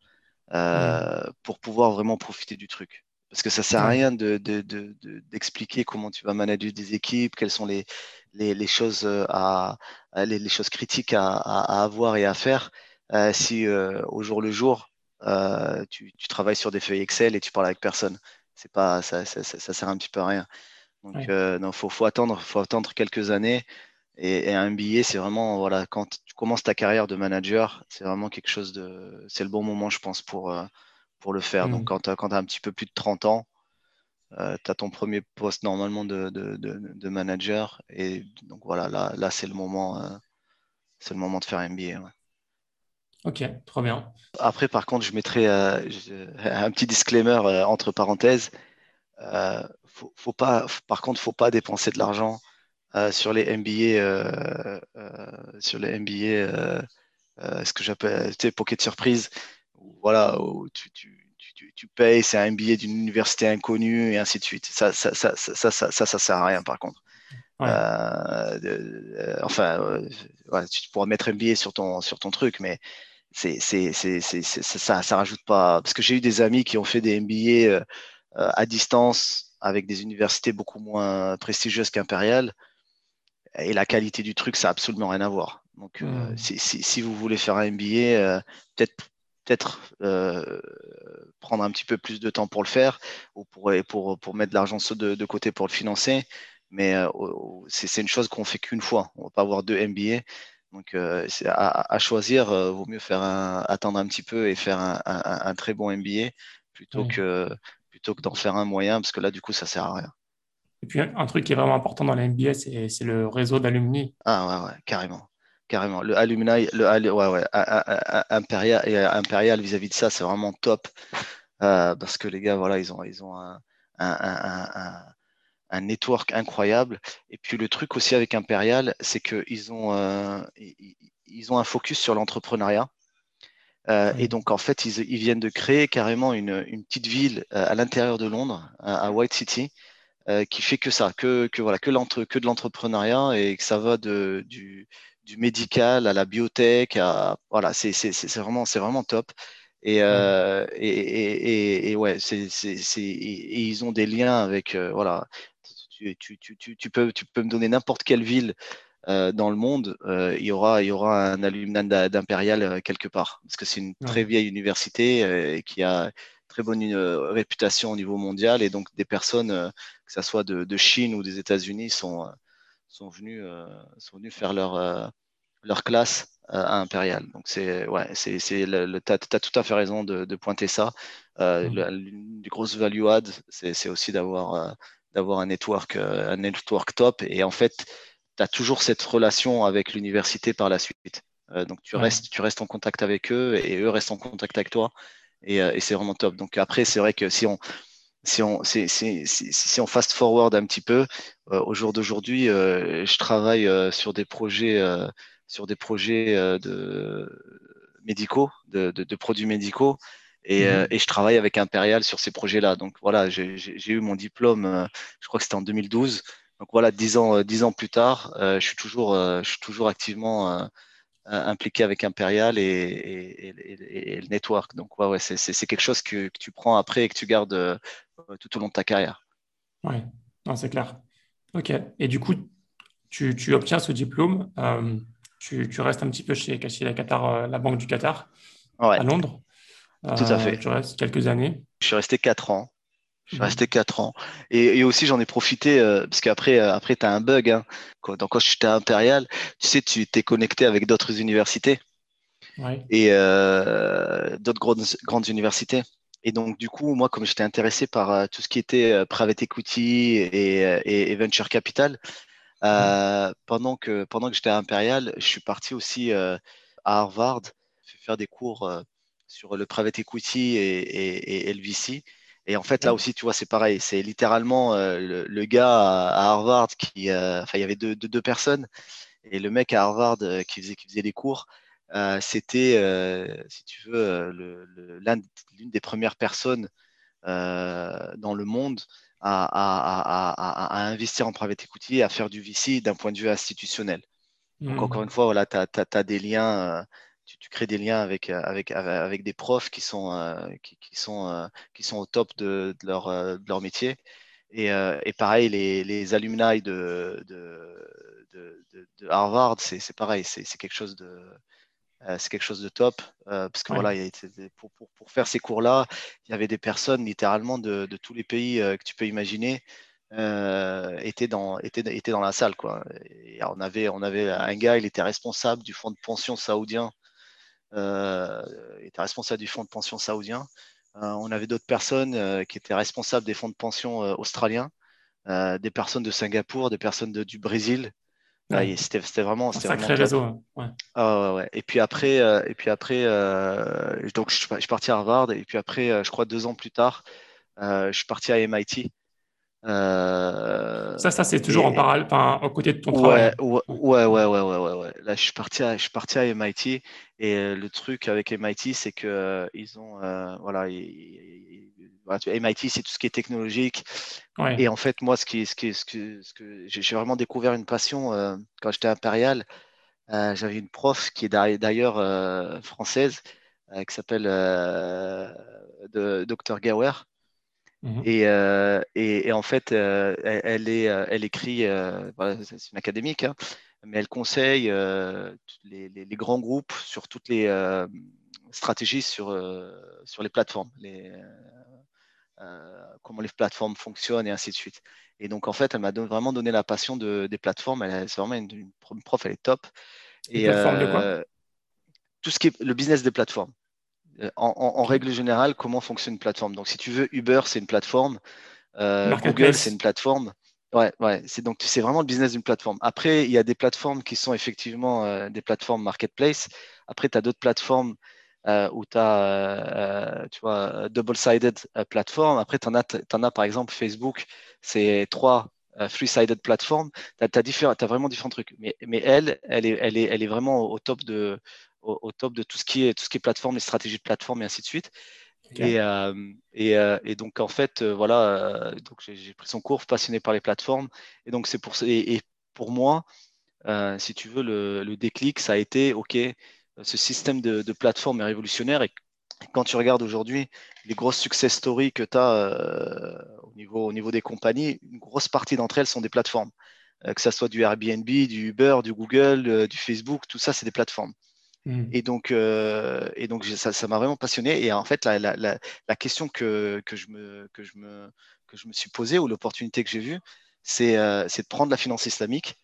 mm. pour pouvoir vraiment profiter du truc. Parce que ça sert à rien d'expliquer de, comment tu vas manager des équipes, quelles sont les, les, choses, à, les, choses critiques à, avoir et à faire si au jour le jour, tu, tu, travailles sur des feuilles Excel et tu parles avec personne. C'est pas, ça, ça, ça, sert un petit peu à rien. Donc, il faut, faut, attendre, faut attendre quelques années. Et, un billet, c'est vraiment, voilà, quand tu commences ta carrière de manager, c'est vraiment quelque chose de. C'est le bon moment, je pense, pour, pour le faire. Donc, mmh. quand tu as, un petit peu plus de 30 ans, euh, tu as ton premier poste normalement de, de, de, manager. Et donc, voilà, là, là c'est le, moment, euh, c'est le moment de faire un MBA. Ok, trop bien. Après, par contre, je mettrai euh, un petit disclaimer entre parenthèses. Faut, faut, pas, par contre, faut pas dépenser de l'argent sur les MBA, sur les MBA, ce que j'appelle, tu sais, pocket surprise voilà, où tu, tu, tu, tu payes, c'est un billet d'une université inconnue et ainsi de suite. Ça, ça, ça, ça, ça, ça, ça sert à rien par contre. Euh, euh, enfin, euh, tu pourras mettre un billet sur ton, sur ton truc, mais c'est, c'est, c'est, ça, ça rajoute pas. Parce que j'ai eu des amis qui ont fait des MBA à distance avec des universités beaucoup moins prestigieuses qu'Impérial. Et la qualité du truc, ça n'a absolument rien à voir. Donc, mmh. si, si, si, vous voulez faire un MBA, peut-être peut-être euh, prendre un petit peu plus de temps pour le faire ou pour, pour, pour mettre de l'argent de, de, côté pour le financer. Mais euh, c'est une chose qu'on fait qu'une fois. On ne va pas avoir deux MBA. Donc, euh, à, à, choisir, vaut mieux faire un, attendre un petit peu et faire un, un, très bon MBA plutôt que plutôt que d'en faire un moyen, parce que là, du coup, ça sert à rien. Et puis, un truc qui est vraiment important dans la MBA, c'est le réseau d'alumni. Ah ouais, ouais, carrément carrément. Le alumni, le ouais, ouais, impérial, et impérial vis-à-vis de ça, c'est vraiment top euh, parce que les gars, voilà, ils ont, ils ont un, un, un, network incroyable. Et puis le truc aussi avec impérial, c'est qu'ils ont, euh, ils, ont un focus sur l'entrepreneuriat. Euh, et donc, en fait, ils, ils, viennent de créer carrément une, une petite ville à l'intérieur de Londres, à White City, qui fait que ça, que, que, voilà, que, que de l'entrepreneuriat et que ça va de, du, du médical à la biotech, à, voilà, c'est vraiment, vraiment top. Et, euh, et, et, et, ouais, c'est, ils ont des liens avec, euh, voilà, tu, tu, tu, tu, peux, tu peux me donner n'importe quelle ville euh, dans le monde, euh, il, y aura, il y aura un alumni d'Impérial euh, quelque part, parce que c'est une très vieille université qui a très bonne réputation au niveau mondial, et donc des personnes, que ce soit de, de Chine ou des États-Unis, sont sont venus, sont venus faire leur, leur classe à Impérial. Donc, c'est, ouais, c'est, c'est le, tu as, tout à fait raison de, de pointer ça. Euh. L'une des grosses value add, c'est, c'est aussi d'avoir, d'avoir un network, un network top. Et en fait, tu as toujours cette relation avec l'université par la suite. donc, tu, restes, tu restes en contact avec eux et eux restent en contact avec toi. Et, et c'est vraiment top. Donc, après, c'est vrai que si on, si on, si, si, si, on fast forward un petit peu, euh, au jour d'aujourd'hui, euh, je travaille euh, sur des projets, sur des projets de médicaux, de, de, de, produits médicaux, et, mmh. et, je travaille avec Impérial sur ces projets-là. Donc voilà, j'ai eu mon diplôme, je crois que c'était en 2012. Donc voilà, dix ans, dix ans plus tard, je suis toujours, je suis toujours activement impliqué avec Impérial et, et, et, le network. Donc, ouais, ouais c'est quelque chose que, que, tu prends après et que tu gardes euh, tout au long de ta carrière. Oui, c'est clair. Ok. Et du coup, tu, tu obtiens ce diplôme, euh, tu, tu, restes un petit peu chez, chez la, Qatar, euh, la Banque du Qatar à Londres. Tout à fait. Tu restes quelques années. Je suis resté quatre ans. Je suis mhm. resté quatre ans. Et, et aussi, j'en ai profité, parce qu'après, après, tu as un bug. Hein. Quand, donc, quand j'étais à Impérial, tu sais, tu t'es connecté avec d'autres universités. Ouais. Et d'autres grandes, grandes universités. Et donc, du coup, moi, comme j'étais intéressé par euh, tout ce qui était euh, private equity et, euh, et, venture capital, mmh. pendant que, pendant que j'étais à Imperial, je suis parti aussi à Harvard faire des cours sur le private equity et, et, le VC. Et en fait, là mmh. aussi, tu vois, c'est pareil. C'est littéralement le, gars à, Harvard qui, enfin, il y avait deux, deux, personnes. Et le mec à Harvard qui, faisait, qui faisait les cours, euh, c'était, euh, si tu veux, euh, l'une des premières personnes dans le monde à, à, à, à, investir en private equity et à faire du VC d'un point de vue institutionnel. Donc, hmm. encore une fois, voilà, tu as, des liens, tu, crées des liens avec, avec, avec des profs qui sont, qui, sont, qui sont au top de, de, leur, de leur métier. Et, et, pareil, les, les alumni de, de, de Harvard, c'est pareil, c'est quelque chose de, euh, c'est quelque chose de top euh, parce que voilà, pour, pour, pour, faire ces cours-là, il y avait des personnes littéralement de, de tous les pays euh, que tu peux imaginer étaient, dans, étaient, étaient dans la salle. Quoi. Et on, avait, on avait un gars, il était responsable du fonds de pension saoudien. Il était responsable du fonds de pension saoudien. on avait d'autres personnes qui étaient responsables des fonds de pension australiens, des personnes de Singapour, des personnes de, du Brésil, c'était vraiment, un sacré réseau. Ouais. Ah, ouais, Et puis après, euh, et puis après, euh, donc je, suis parti à Harvard et puis après, euh, je crois deux ans plus tard, je suis parti à MIT. Ça, ça c'est toujours en parallèle, enfin, aux côtés de ton travail. Ouais, ouais, ouais, ouais, ouais, ouais, Là, je suis parti à, je suis parti à MIT et le truc avec MIT, c'est que ils ont, voilà, MIT, c'est tout ce qui est technologique. Et en fait, moi, ce, qui, ce, qui, ce que, ce que j'ai vraiment découvert une passion euh, quand j'étais impérial. Euh, j'avais une prof qui est d'ailleurs euh, française, qui s'appelle Dr Gauer. Mhm. et, et, en fait, elle, est, elle écrit, c'est une académique, hein, mais elle conseille les, les, les, grands groupes sur toutes les stratégies sur, sur les plateformes, les, euh, comment les plateformes fonctionnent et ainsi de suite. Et donc, en fait, elle m'a vraiment donné la passion de, des plateformes. Elle, c'est vraiment une, prof, elle est top. Et, de quoi? euh, tout ce qui est le business des plateformes. Euh, en, règle générale, comment fonctionne une plateforme? Donc, si tu veux, Uber, c'est une plateforme. Google, c'est une plateforme. Ouais, ouais. C'est donc c'est vraiment le business d'une plateforme. Après, il y a des plateformes qui sont effectivement des plateformes marketplace. Après, tu as d'autres plateformes euh, où tu as, euh, tu vois, double-sided euh, platform. Après, tu en, en, as par exemple Facebook, c'est trois three-sided platform. Tu as, as, vraiment différents trucs. Mais, mais elle, elle est, elle, est, elle est vraiment au top de, au, top de tout ce qui est, tout ce qui est plateforme, les stratégies de plateforme et ainsi de suite. Et, et, et, donc, en fait, voilà, donc j'ai pris son cours passionné par les plateformes. Et donc, c'est pour, et, pour moi, si tu veux, le, le, déclic, ça a été, OK, ce système de, plateforme est révolutionnaire et quand tu regardes aujourd'hui les grosses success stories que tu as euh, au, niveau, au niveau des compagnies, une grosse partie d'entre elles sont des plateformes. Euh, que ce soit du Airbnb, du Uber, du Google, euh, du Facebook, tout ça, c'est des plateformes. Hmm. Et donc, et donc ça, m'a vraiment passionné. Et en fait, la, la, la, question que, que, je me, que, je me, que je me suis posée ou l'opportunité que j'ai vue, c'est de prendre la finance islamique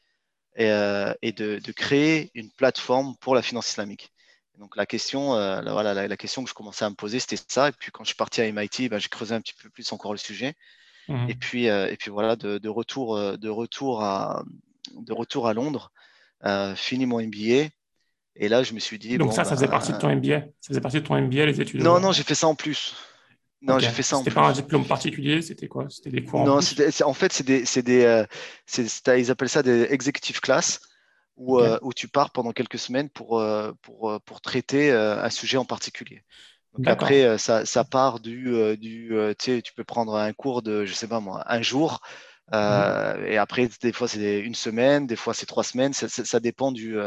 et, euh, et de, de, créer une plateforme pour la finance islamique. donc la question, euh, voilà, la, question que je commençais à me poser, c'était ça. Et puis quand je suis parti à MIT, ben, j'ai creusé un petit peu plus encore le sujet. Mmh. Et puis, euh, et puis voilà, de, de, retour, de retour à, de retour à Londres, fini mon MBA. Et là, je me suis dit. Donc ça, ça faisait partie de ton MBA. Ça faisait partie de ton MBA, les études. Non, non, j'ai fait ça en plus. Non, j'ai fait ça en C'était pas un diplôme particulier, c'était quoi? C'était des cours Non, en, en fait, c'est des, des euh, ils appellent ça des executive class, où, euh, où, tu pars pendant quelques semaines pour, euh, pour, pour traiter un sujet en particulier. Donc après, ça, ça, part du, du tu sais, tu peux prendre un cours de, je sais pas moi, un jour. Mhm. Et après, des fois, c'est une semaine, des fois, c'est trois semaines. Ça, ça, dépend du,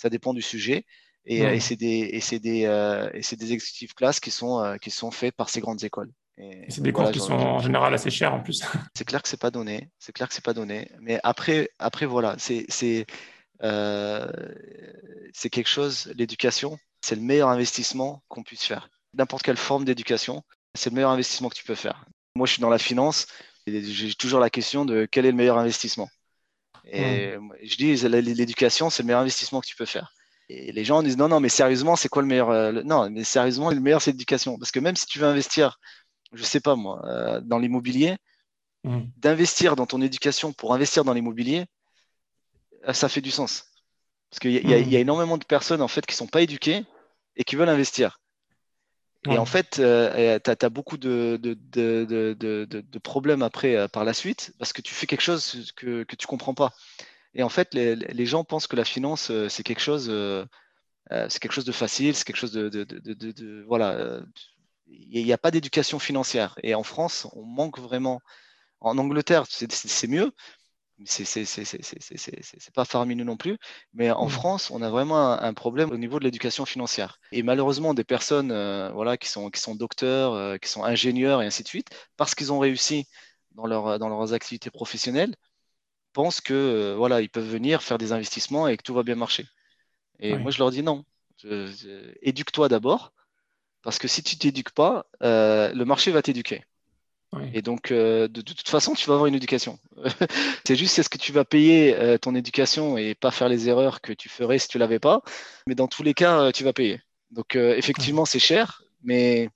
ça dépend du sujet. Et, et c'est des, et des, euh, et c'est des executive classes qui sont, euh, qui sont faits par ces grandes écoles. Et, c'est des cours qui sont en général assez chers en plus. C'est clair que c'est pas donné. C'est clair que c'est pas donné. Mais après, après voilà, c'est, euh, c'est quelque chose. L'éducation, c'est le meilleur investissement qu'on puisse faire. N'importe quelle forme d'éducation, c'est le meilleur investissement que tu peux faire. Moi, je suis dans la finance. J'ai toujours la question de quel est le meilleur investissement. Et je dis, l'éducation, c'est le meilleur investissement que tu peux faire. Et les gens disent non, non, mais sérieusement, c'est quoi le meilleur euh, Non, mais sérieusement, le meilleur, c'est l'éducation. Parce que même si tu veux investir, je sais pas moi, euh, dans l'immobilier, mmh. d'investir dans ton éducation pour investir dans l'immobilier, euh, ça fait du sens. Parce qu'il y, y, a mmh. énormément de personnes en fait qui sont pas éduquées et qui veulent investir. Et en fait, tu as, beaucoup de, de, de, de, problèmes après par la suite parce que tu fais quelque chose que, que tu comprends pas. Et en fait, les, gens pensent que la finance, euh, c'est quelque chose, euh, euh, c'est quelque chose de facile, c'est quelque chose de voilà. Il n'y a pas d'éducation financière. Et en France, on manque vraiment. En Angleterre, c'est mieux, c'est pas faramineux non plus. Mais en mmh. France, on a vraiment un, problème au niveau de l'éducation financière. Et malheureusement, des personnes euh, voilà, qui, sont, qui sont docteurs, euh, qui sont ingénieurs et ainsi de suite, parce qu'ils ont réussi dans, leur, dans leurs activités professionnelles, pensent que euh, voilà, ils peuvent venir faire des investissements et que tout va bien marcher. Et moi, je leur dis non. Éduque-toi d'abord, parce que si tu t'éduques pas, le marché va t'éduquer. Et donc, euh, de, toute façon, tu vas avoir une éducation. c'est juste est-ce que tu vas payer euh, ton éducation et pas faire les erreurs que tu ferais si tu l'avais pas. Mais dans tous les cas, euh, tu vas payer. Donc, effectivement, c'est cher, mais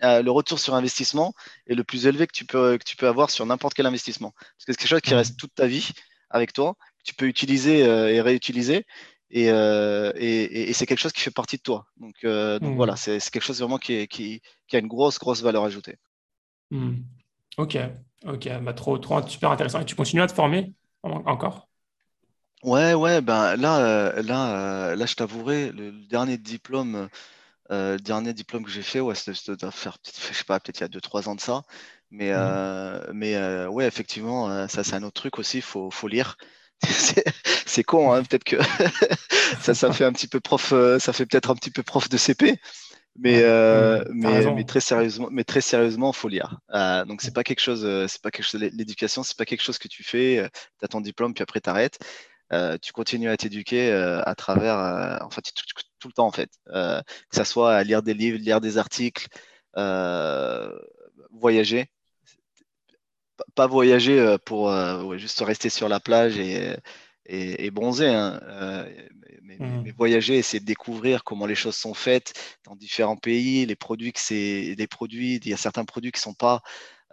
le retour sur investissement est le plus élevé que tu peux, que tu peux avoir sur n'importe quel investissement. Parce que c'est quelque chose qui reste toute ta vie avec toi, que tu peux utiliser et réutiliser. Et, et, c'est quelque chose qui fait partie de toi. Donc, donc voilà, c'est quelque chose vraiment qui, qui, qui a une grosse, grosse valeur ajoutée. Hmm. Ok, ok, bah, trop, trop super intéressant. Et tu continues à te former encore? Ouais, ouais, ben là, euh, là, euh, là, je t'avouerai, le, dernier diplôme, euh, dernier diplôme que j'ai fait, ouais, doit faire, je sais pas, peut-être il y a 2-3 ans de ça. Mais, hmm. mais ouais, effectivement, ça, c'est un autre truc aussi, il faut, faut lire. C'est con, hein, peut-être que ça, ça fait un petit peu prof, ça fait peut-être un petit peu prof de CP. Mais, euh, mais, mais, très sérieusement, mais très sérieusement, faut lire. Euh, donc c'est pas quelque chose, euh, c'est pas quelque chose. L'éducation, c'est pas quelque chose que tu fais. tu as ton diplôme puis après t'arrêtes. tu continues à t'éduquer à travers, enfin tout, le temps en fait. que ça soit à lire des livres, lire des articles, voyager. Pas voyager pour juste rester sur la plage et, et, bronzer. Hein mais, mmh. voyager, essayer de découvrir comment les choses sont faites dans différents pays, les produits que c'est, des produits, il y a certains produits qui ne sont pas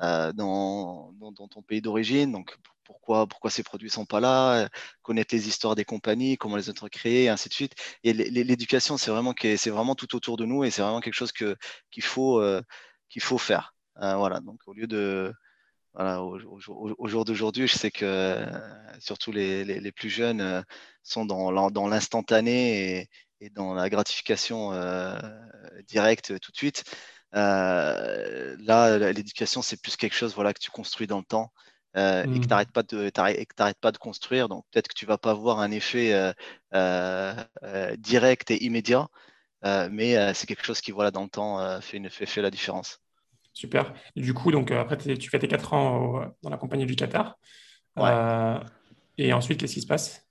euh, dans, dans, ton pays d'origine, donc pourquoi, pourquoi ces produits ne sont pas là, connaître les histoires des compagnies, comment les ont créées, et ainsi de suite. Et l'éducation, c'est vraiment, c'est vraiment tout autour de nous et c'est vraiment quelque chose que, qu'il, faut, euh, qu'il faut faire. Euh, voilà, donc au lieu de, voilà, au, jour d'aujourd'hui, je sais que euh, surtout les, les, plus jeunes euh, sont dans, dans l'instantané et, dans la gratification euh, directe tout de suite. là, l'éducation, c'est plus quelque chose voilà, que tu construis dans le temps et que tu n'arrêtes mmh. pas, de, pas de construire. Donc peut-être que tu ne vas pas voir un effet direct et immédiat, mais c'est quelque chose qui, voilà, dans le temps, fait, une, fait, fait la différence. Super. du coup, donc, euh, après, tu fais tes 4 ans dans la compagnie du Qatar. Euh, et ensuite, qu'est-ce qui se passe?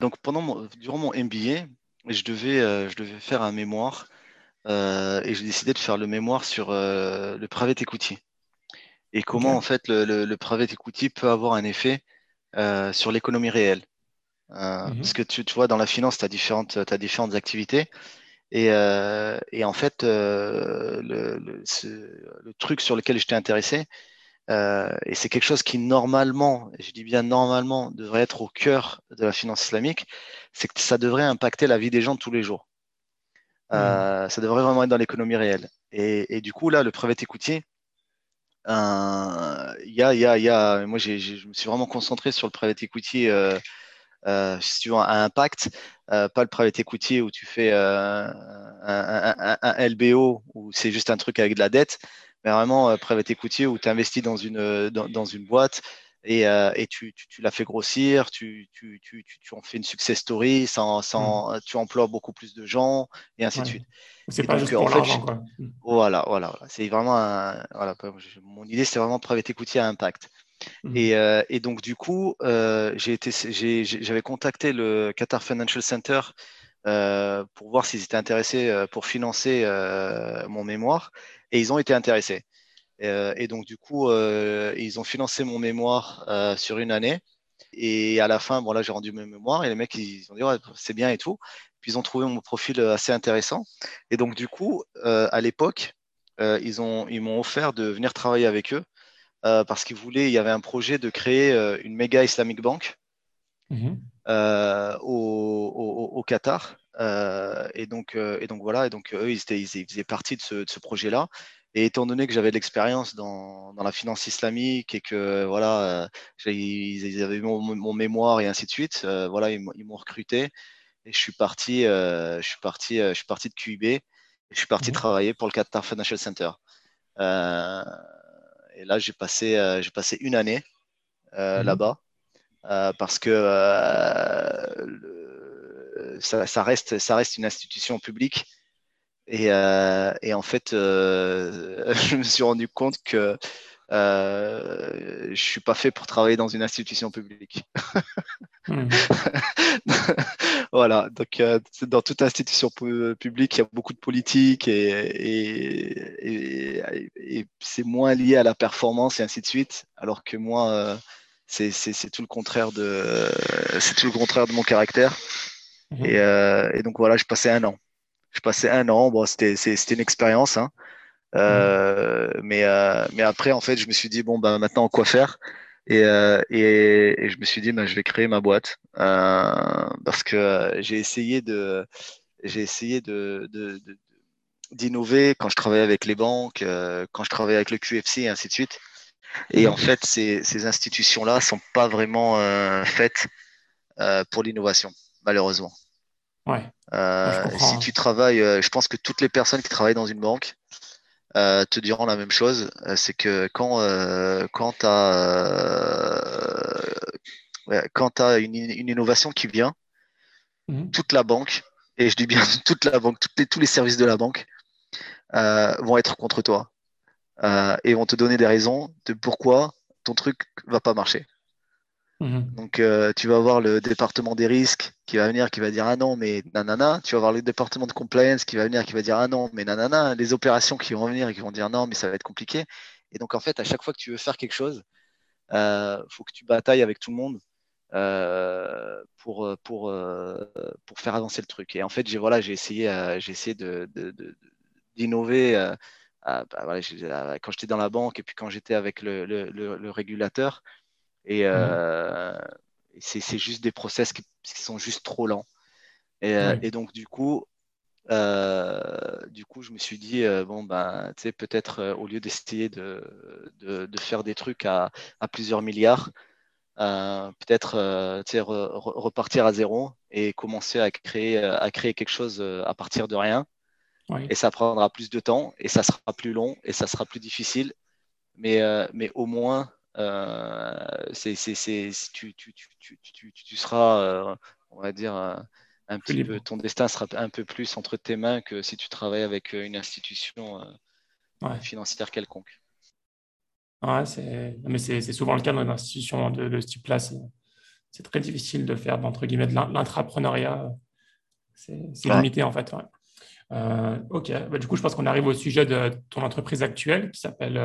Donc, pendant durant mon MBA, je devais, euh, je devais faire un mémoire et j'ai décidé de faire le mémoire sur le private equity et comment, en fait, le, le, private equity peut avoir un effet sur l'économie réelle? Mhm. Parce que tu, tu, vois, dans la finance, tu as différentes, as différentes activités. Euh, et, en fait, euh, le, truc sur lequel j'étais intéressé, euh, et c'est quelque chose qui normalement, je dis bien normalement, devrait être au cœur de la finance islamique, c'est que ça devrait impacter la vie des gens tous les jours. Mmh. Ça devrait vraiment être dans l'économie réelle. Et, du coup, là, le private equity, il y a, y a, y a, moi, je me suis vraiment concentré sur le private equity euh, si tu veux, un impact, euh, pas le private equity où tu fais euh, un, LBO où c'est juste un truc avec de la dette, mais vraiment private equity où tu investis dans une, dans, une boîte et, et tu, tu, la fais grossir, tu, tu, tu, tu, en fais une success story, sans, sans, hmm. tu emploies beaucoup plus de gens et ainsi de suite. C'est pas juste pour l'argent, quoi. Hmm. Voilà, voilà, C'est vraiment un, voilà, mon idée, c'est vraiment private equity à impact. Mmh. Euh, et, donc, du coup, euh, j'avais contacté le Qatar Financial Center euh, pour voir s'ils étaient intéressés pour financer mon mémoire. Et ils ont été intéressés. et donc, du coup, ils ont financé mon mémoire sur une année. Et à la fin, bon, là, j'ai rendu mes mémoires et les mecs, ils ont dit, c'est bien et tout. Puis ils ont trouvé mon profil assez intéressant. Et donc, du coup, à l'époque, ils m'ont offert de venir travailler avec eux parce qu'il voulait, il y avait un projet de créer euh, une méga Islamic Bank mhm. euh, au, Qatar. et, donc, et donc voilà, et donc eux, ils, étaient, ils, faisaient partie de ce, projet-là. Et étant donné que j'avais de l'expérience dans, dans, la finance islamique et que voilà, ils, avaient mon, mon, mémoire et ainsi de suite, voilà, ils, m'ont recruté et je suis parti, je suis parti, je suis parti de QIB et je suis parti mhm. travailler pour le Qatar Financial Center. Euh, et là, j'ai passé, euh, j'ai passé une année euh, mhm. là-bas. parce que ça, reste, ça reste une institution publique. Et, et en fait, je me suis rendu compte que euh, je suis pas fait pour travailler dans une institution publique. Hmm. voilà, donc euh, dans toute institution publique, il y a beaucoup de politique et, et, c'est moins lié à la performance et ainsi de suite, alors que moi, euh, c'est tout le contraire de c'est tout le contraire de mon caractère. Hmm. Et, donc voilà, je passais un an. Je passais un an. Bon, c'était une expérience. Hein. Euh, mais, euh, mais après, en fait, je me suis dit, bon, bah, maintenant, quoi faire? Et, euh, et, et, je me suis dit, bah, je vais créer ma boîte parce que j'ai essayé de, j'ai essayé de, de, d'innover quand je travaillais avec les banques, quand je travaillais avec le QFC et ainsi de suite. Et en fait, ces, ces institutions-là sont pas vraiment faites pour l'innovation, malheureusement. Ouais. si tu travailles, je pense que toutes les personnes qui travaillent dans une banque, euh, te diront la même chose. Euh, c'est que quand, euh, quand tu as, quand as une, une, innovation qui vient, mhm. toute la banque, et je dis bien toute la banque, les, tous les services de la banque vont être contre toi et vont te donner des raisons de pourquoi ton truc va pas marcher. Mhm. Donc, euh, tu vas avoir le département des risques qui va venir, qui va dire ah non, mais nanana. Tu vas avoir le département de compliance qui va venir, qui va dire ah non, mais nanana. Les opérations qui vont venir et qui vont dire non, mais ça va être compliqué. Et donc, en fait, à chaque fois que tu veux faire quelque chose, il euh, faut que tu batailles avec tout le monde euh, pour, faire avancer le truc. Et en fait, j'ai voilà, essayé, essayé d'innover. Quand j'étais dans la banque et puis quand j'étais avec le régulateur, et, mmh. euh, c'est juste des process qui, sont juste trop lents. Et, euh, et donc, du coup, euh, du coup, je me suis dit, bon, ben, tu sais, peut-être au lieu d'essayer de, de, de, faire des trucs à, à plusieurs milliards, peut-être repartir à zéro et commencer à créer, à créer quelque chose à partir de rien. Et ça prendra plus de temps et ça sera plus long et ça sera plus difficile. Mais, mais au moins, tu, seras, euh, on va dire, euh, un petit peu, ton destin sera un peu plus entre tes mains que si tu travailles avec une institution financière quelconque. Ouais, c'est... Mais c'est, souvent le cas dans une institution de, de ce type-là. C'est, très difficile de faire, entre guillemets, de l'intrapreneuriat. C'est, limité, en fait. ok, bah, du coup, je pense qu'on arrive au sujet de ton entreprise actuelle qui s'appelle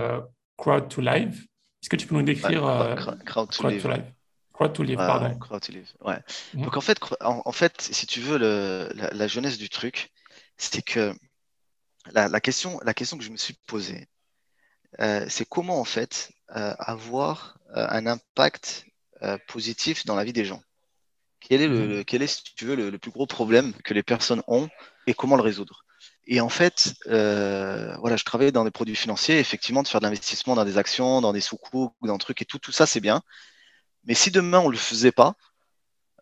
Crowd to Live. Est-ce que tu peux nous décrire euh, crowd, to live. crowd to live, pardon. Crowd to live, ouais. Donc en fait, en, fait, si tu veux, le, la, jeunesse du truc, c'est que la, question, la question que je me suis posée, euh, c'est comment en fait euh, avoir un impact positif dans la vie des gens? Quel est, le, mhm. quel est si tu veux, le, plus gros problème que les personnes ont et comment le résoudre? Et en fait, euh, voilà, je travaillais dans des produits financiers, effectivement, de faire de l'investissement dans des actions, dans des sous-coups, dans des trucs et tout, tout ça, c'est bien. Mais si demain on le faisait pas,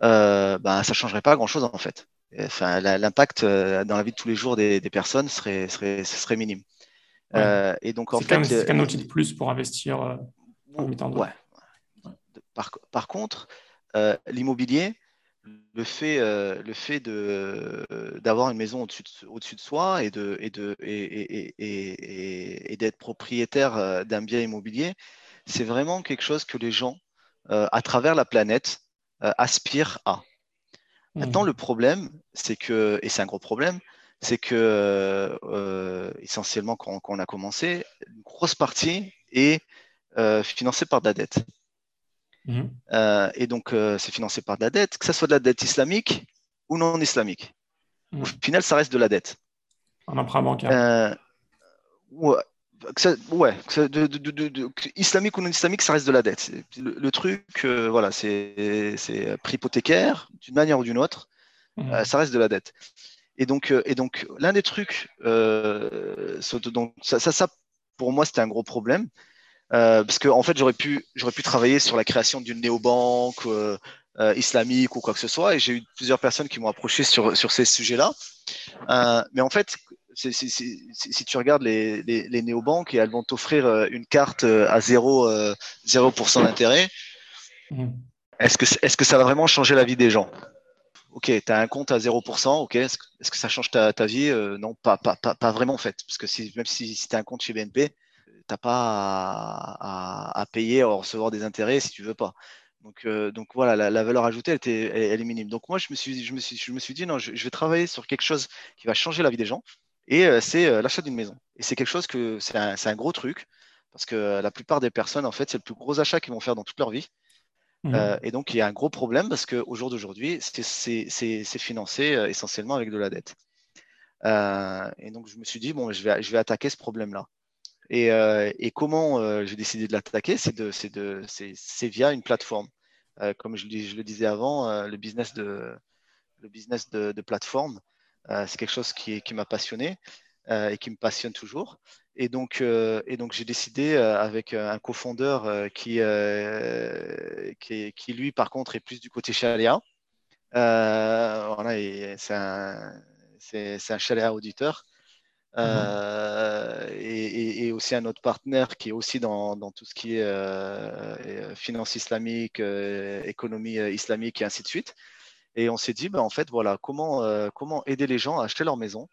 euh, ben, ça changerait pas grand-chose en fait. Enfin, l'impact euh, dans la vie de tous les jours des, personnes serait, serait, serait minime. Euh, et donc en fait, c'est un outil de plus pour investir. Euh, ouais. Par, par contre, l'immobilier, le fait, euh, le fait de, d'avoir une maison au-dessus de, au-dessus de soi et, de, et, de, et, et, et d'être propriétaire euh, d'un bien immobilier, c'est vraiment quelque chose que les gens, euh, à travers la planète, aspirent à. Maintenant, mmh. le problème, c'est que, et c'est un gros problème, c'est que essentiellement, quand, quand, on a commencé, une grosse partie est financée par de la dette. Mhm. Euh, et donc, euh, c'est financé par de la dette, que ce soit de la dette islamique ou non islamique. Au mhm. final, ça reste de la dette. Un emprunt bancaire. Euh, ouais. de, islamique ou non islamique, ça reste de la dette. Le, truc, voilà, c'est prix hypothécaire, d'une manière ou d'une autre, mhm. ça reste de la dette. Et donc, et donc l'un des trucs, donc, ça, ça, pour moi, c'était un gros problème. Euh, parce que en fait, j'aurais pu, j'aurais pu travailler sur la création d'une néobanque euh, euh, islamique ou quoi que ce soit, et j'ai eu plusieurs personnes qui m'ont approché sur, sur ces sujets-là. mais en fait, si tu regardes les, les, les néobanques, et elles vont t'offrir une carte à 0%, 0 d'intérêt. Mmh. est-ce que, est-ce que ça va vraiment changer la vie des gens? Ok, tu as un compte à 0%, ok, est-ce que, ça change ta, vie? Non, pas, pas, pas, vraiment en fait. Parce que si, même si, si tu as un compte chez BNP, t'as pas à, payer, à recevoir des intérêts si tu veux pas. Donc, euh, donc voilà, la, valeur ajoutée, elle, était, elle, est minime. Donc moi, je me suis, je me suis, je me suis dit, non, je, vais travailler sur quelque chose qui va changer la vie des gens, et euh, c'est euh, l'achat d'une maison. Et c'est quelque chose que c'est un, un, gros truc, parce que la plupart des personnes, en fait, c'est le plus gros achat qu'ils vont faire dans toute leur vie. Mmh. et donc, il y a un gros problème parce qu'au jour d'aujourd'hui, c'est financé essentiellement avec de la dette. et donc, je me suis dit, bon, je vais, je vais attaquer ce problème-là. Euh, et, comment euh, j'ai décidé de l'attaquer C'est via une plateforme. Euh, comme je, le disais avant, le business de, plateforme, c'est quelque chose qui, m'a passionné et qui me passionne toujours. Et donc, j'ai décidé avec un cofondeur qui, qui, lui, par contre, est plus du côté Chaléa. voilà, c'est un, Chaléa auditeur. Mhm. Euh, et, aussi un autre partenaire qui est aussi dans, tout ce qui est euh, euh, finance islamique, économie islamique et ainsi de suite. Et on s'est dit, ben, en fait, voilà, comment, comment aider les gens à acheter leur maison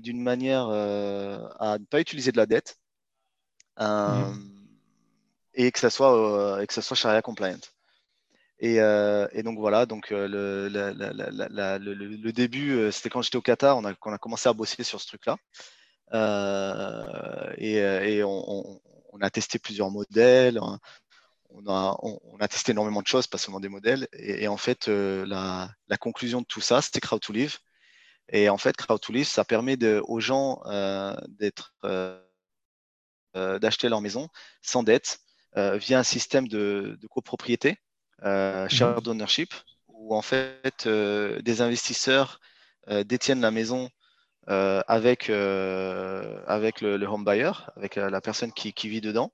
d'une manière à ne pas utiliser de la dette mhm. et que ça soit, que ça soit Sharia compliant. Euh, et, donc voilà, donc euh, le, début, euh, c'était quand j'étais au Qatar, on a, commencé à bosser sur ce truc-là. et, on, a testé plusieurs modèles, hein. on a, testé énormément de choses, pas seulement des modèles. Et, en fait, la, conclusion de tout ça, c'était Crowd to Live. Et en fait, Crowd to Live, ça permet aux gens d'acheter leur maison sans dette via un système de copropriété euh, mhm. shared ownership, où en fait euh, des investisseurs euh, détiennent la maison avec, avec le, home buyer, avec la, personne qui, vit dedans.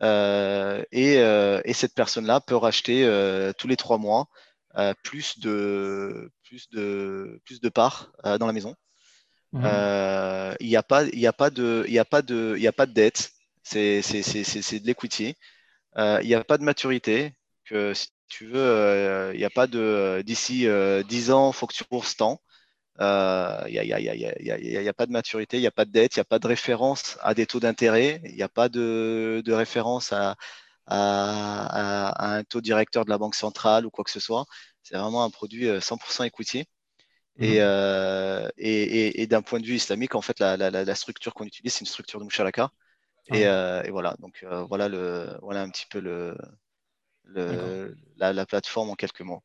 Et, cette personne-là peut racheter tous les trois mois plus, de, plus, de, plus de parts dans la maison. Mhm. Il n'y a, pas, a, pas de, a, pas de, a pas de dette, c'est de l'equity. Il n'y a pas de maturité, que si tu veux, il euh, n'y a pas de d'ici 10 euh, ans, il faut que tu courses tant. Il n'y a, pas de maturité, il n'y a pas de dette, il n'y a pas de référence à des taux d'intérêt, il n'y a pas de, référence à, un taux directeur de la banque centrale ou quoi que ce soit. C'est vraiment un produit 100% euh, equity. Mmh. Et, et, d'un point de vue islamique, en fait, la, structure qu'on utilise, c'est une structure de Mouchalaka. Et, et, voilà, donc voilà, le, voilà un petit peu le, la, plateforme en quelques mots.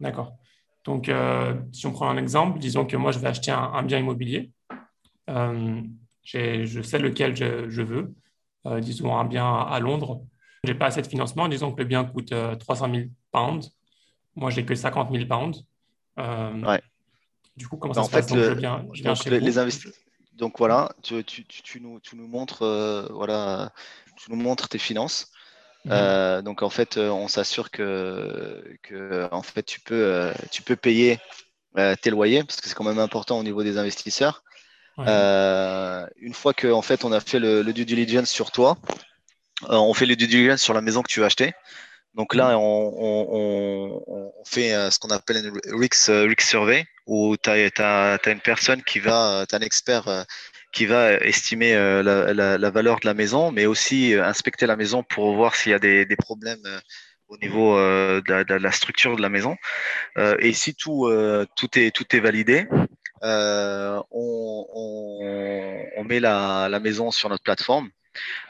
D'accord. Donc, euh, si on prend un exemple, disons que moi, je vais acheter un, bien immobilier. Euh, je sais lequel je, veux. Euh, disons un bien à Londres. Je n'ai pas assez de financement. Disons que le bien coûte 300 000 pounds. Moi, j'ai que 50 000 pounds. ouais. Du coup, comment ça se passe? donc, je viens, les, les Donc voilà, tu, tu, tu, nous, tu nous montres, voilà, tu nous montres tes finances. Mhm. Euh, donc en fait, euh, on s'assure que, que, en fait, tu peux, euh, tu peux payer tes loyers parce que c'est quand même important au niveau des investisseurs. une fois que en fait, on a fait le, due diligence sur toi, on fait le due diligence sur la maison que tu veux acheter. Donc là, mhm. on, on, fait ce qu'on appelle une risk survey où tu as, as, une personne qui va, tu as un expert qui va estimer euh, la, valeur de la maison, mais aussi euh, inspecter la maison pour voir s'il y a des, problèmes euh, au niveau de la, structure de la maison. et si tout, tout, est, tout est validé, on, met la, maison sur notre plateforme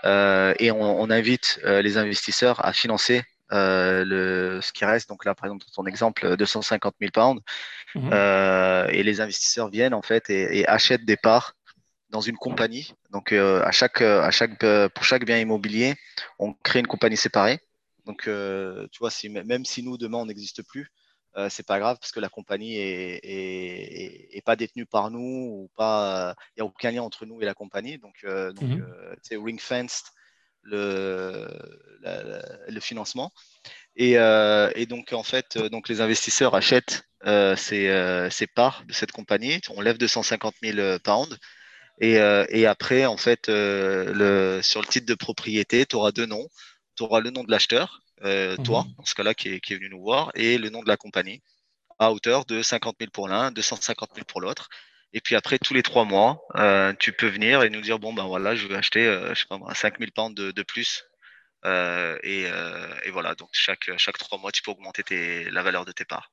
et on, invite les investisseurs à financer le, ce qui reste. Donc là, par exemple, dans ton exemple, 250 000 pounds. Mmh. et les investisseurs viennent en fait et achètent des parts dans une compagnie. Donc, euh, à chaque, à chaque, euh, pour chaque bien immobilier, on crée une compagnie séparée. Donc, euh, tu vois, si, même si nous, demain, on n'existe plus, c'est pas grave parce que la compagnie est, est, pas détenue par nous ou pas. Il n'y a aucun lien entre nous et la compagnie. Donc, donc c'est ring fenced le, le financement. Et, et, donc, en fait, donc les investisseurs achètent ces, ces, parts de cette compagnie. On lève 250 000 pounds. Et, euh, et après, en fait, euh, le, sur le titre de propriété, tu auras deux noms. Tu auras le nom de l'acheteur, toi, dans ce cas-là, qui est, qui est venu nous voir, et le nom de la compagnie, à hauteur de 50 000 pour l'un, 250 000 pour l'autre. Et puis après, tous les trois mois, tu peux venir et nous dire, bon, ben voilà, je vais acheter, je sais pas 5 000 pounds de, de plus. Et, et, voilà, donc chaque, chaque trois mois, tu peux augmenter tes, la valeur de tes parts.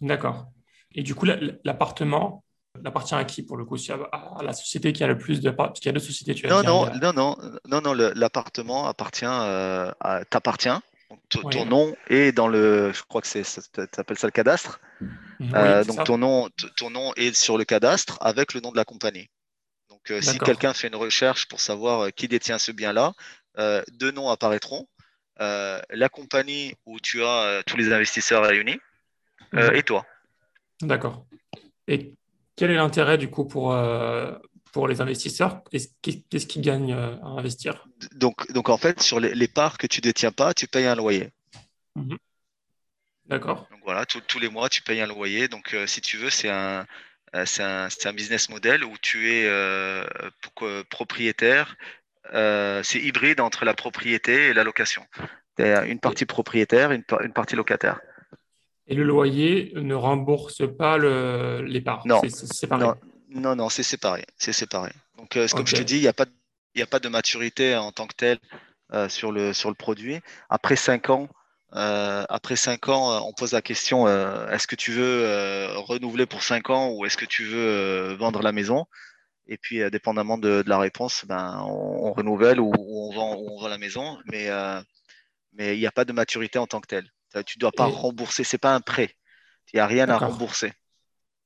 D'accord. Et du coup, l'appartement, appartient à qui pour le coup à, la société qui a le plus de parce qu'il y a deux sociétés tu non, non, non, non non non l'appartement appartient euh, à t'appartient. Ton nom est dans le je crois que c'est ça s'appelle ça le cadastre. Euh, donc ton nom ton nom est sur le cadastre avec le nom de la compagnie. Donc euh, si quelqu'un fait une recherche pour savoir qui détient ce bien là deux noms apparaîtront. La compagnie où tu as tous les investisseurs réunis mhm. et toi. D'accord. Et quel est l'intérêt du coup pour, euh, pour les investisseurs? Qu'est-ce qu'ils gagnent euh, à investir? Donc, donc en fait, sur les, parts que tu ne détiens pas, tu payes un loyer. Mhm. D'accord. Donc voilà, tous les mois, tu payes un loyer. Donc euh, si tu veux, c'est un, un, un, business model où tu es propriétaire. c'est hybride entre la propriété et la location. Une partie propriétaire, une, une partie locataire. Et le loyer ne rembourse pas le, les parts Non, c'est séparé. Non, non, c'est séparé. C'est séparé. Donc, euh, comme je te dis, il n'y a, pas, a pas de maturité en tant que telle euh, sur, le, sur le produit. Après cinq ans, euh, après cinq ans, on pose la question est-ce que tu veux renouveler pour cinq ans ou est-ce que tu veux vendre la maison? Et puis, dépendamment de, la réponse, ben, on, renouvelle ou, on vend, ou on vend la maison. Mais mais il n'y a pas de maturité en tant que telle. Tu ne dois pas rembourser, ce n'est pas un prêt. Il n'y a rien à rembourser.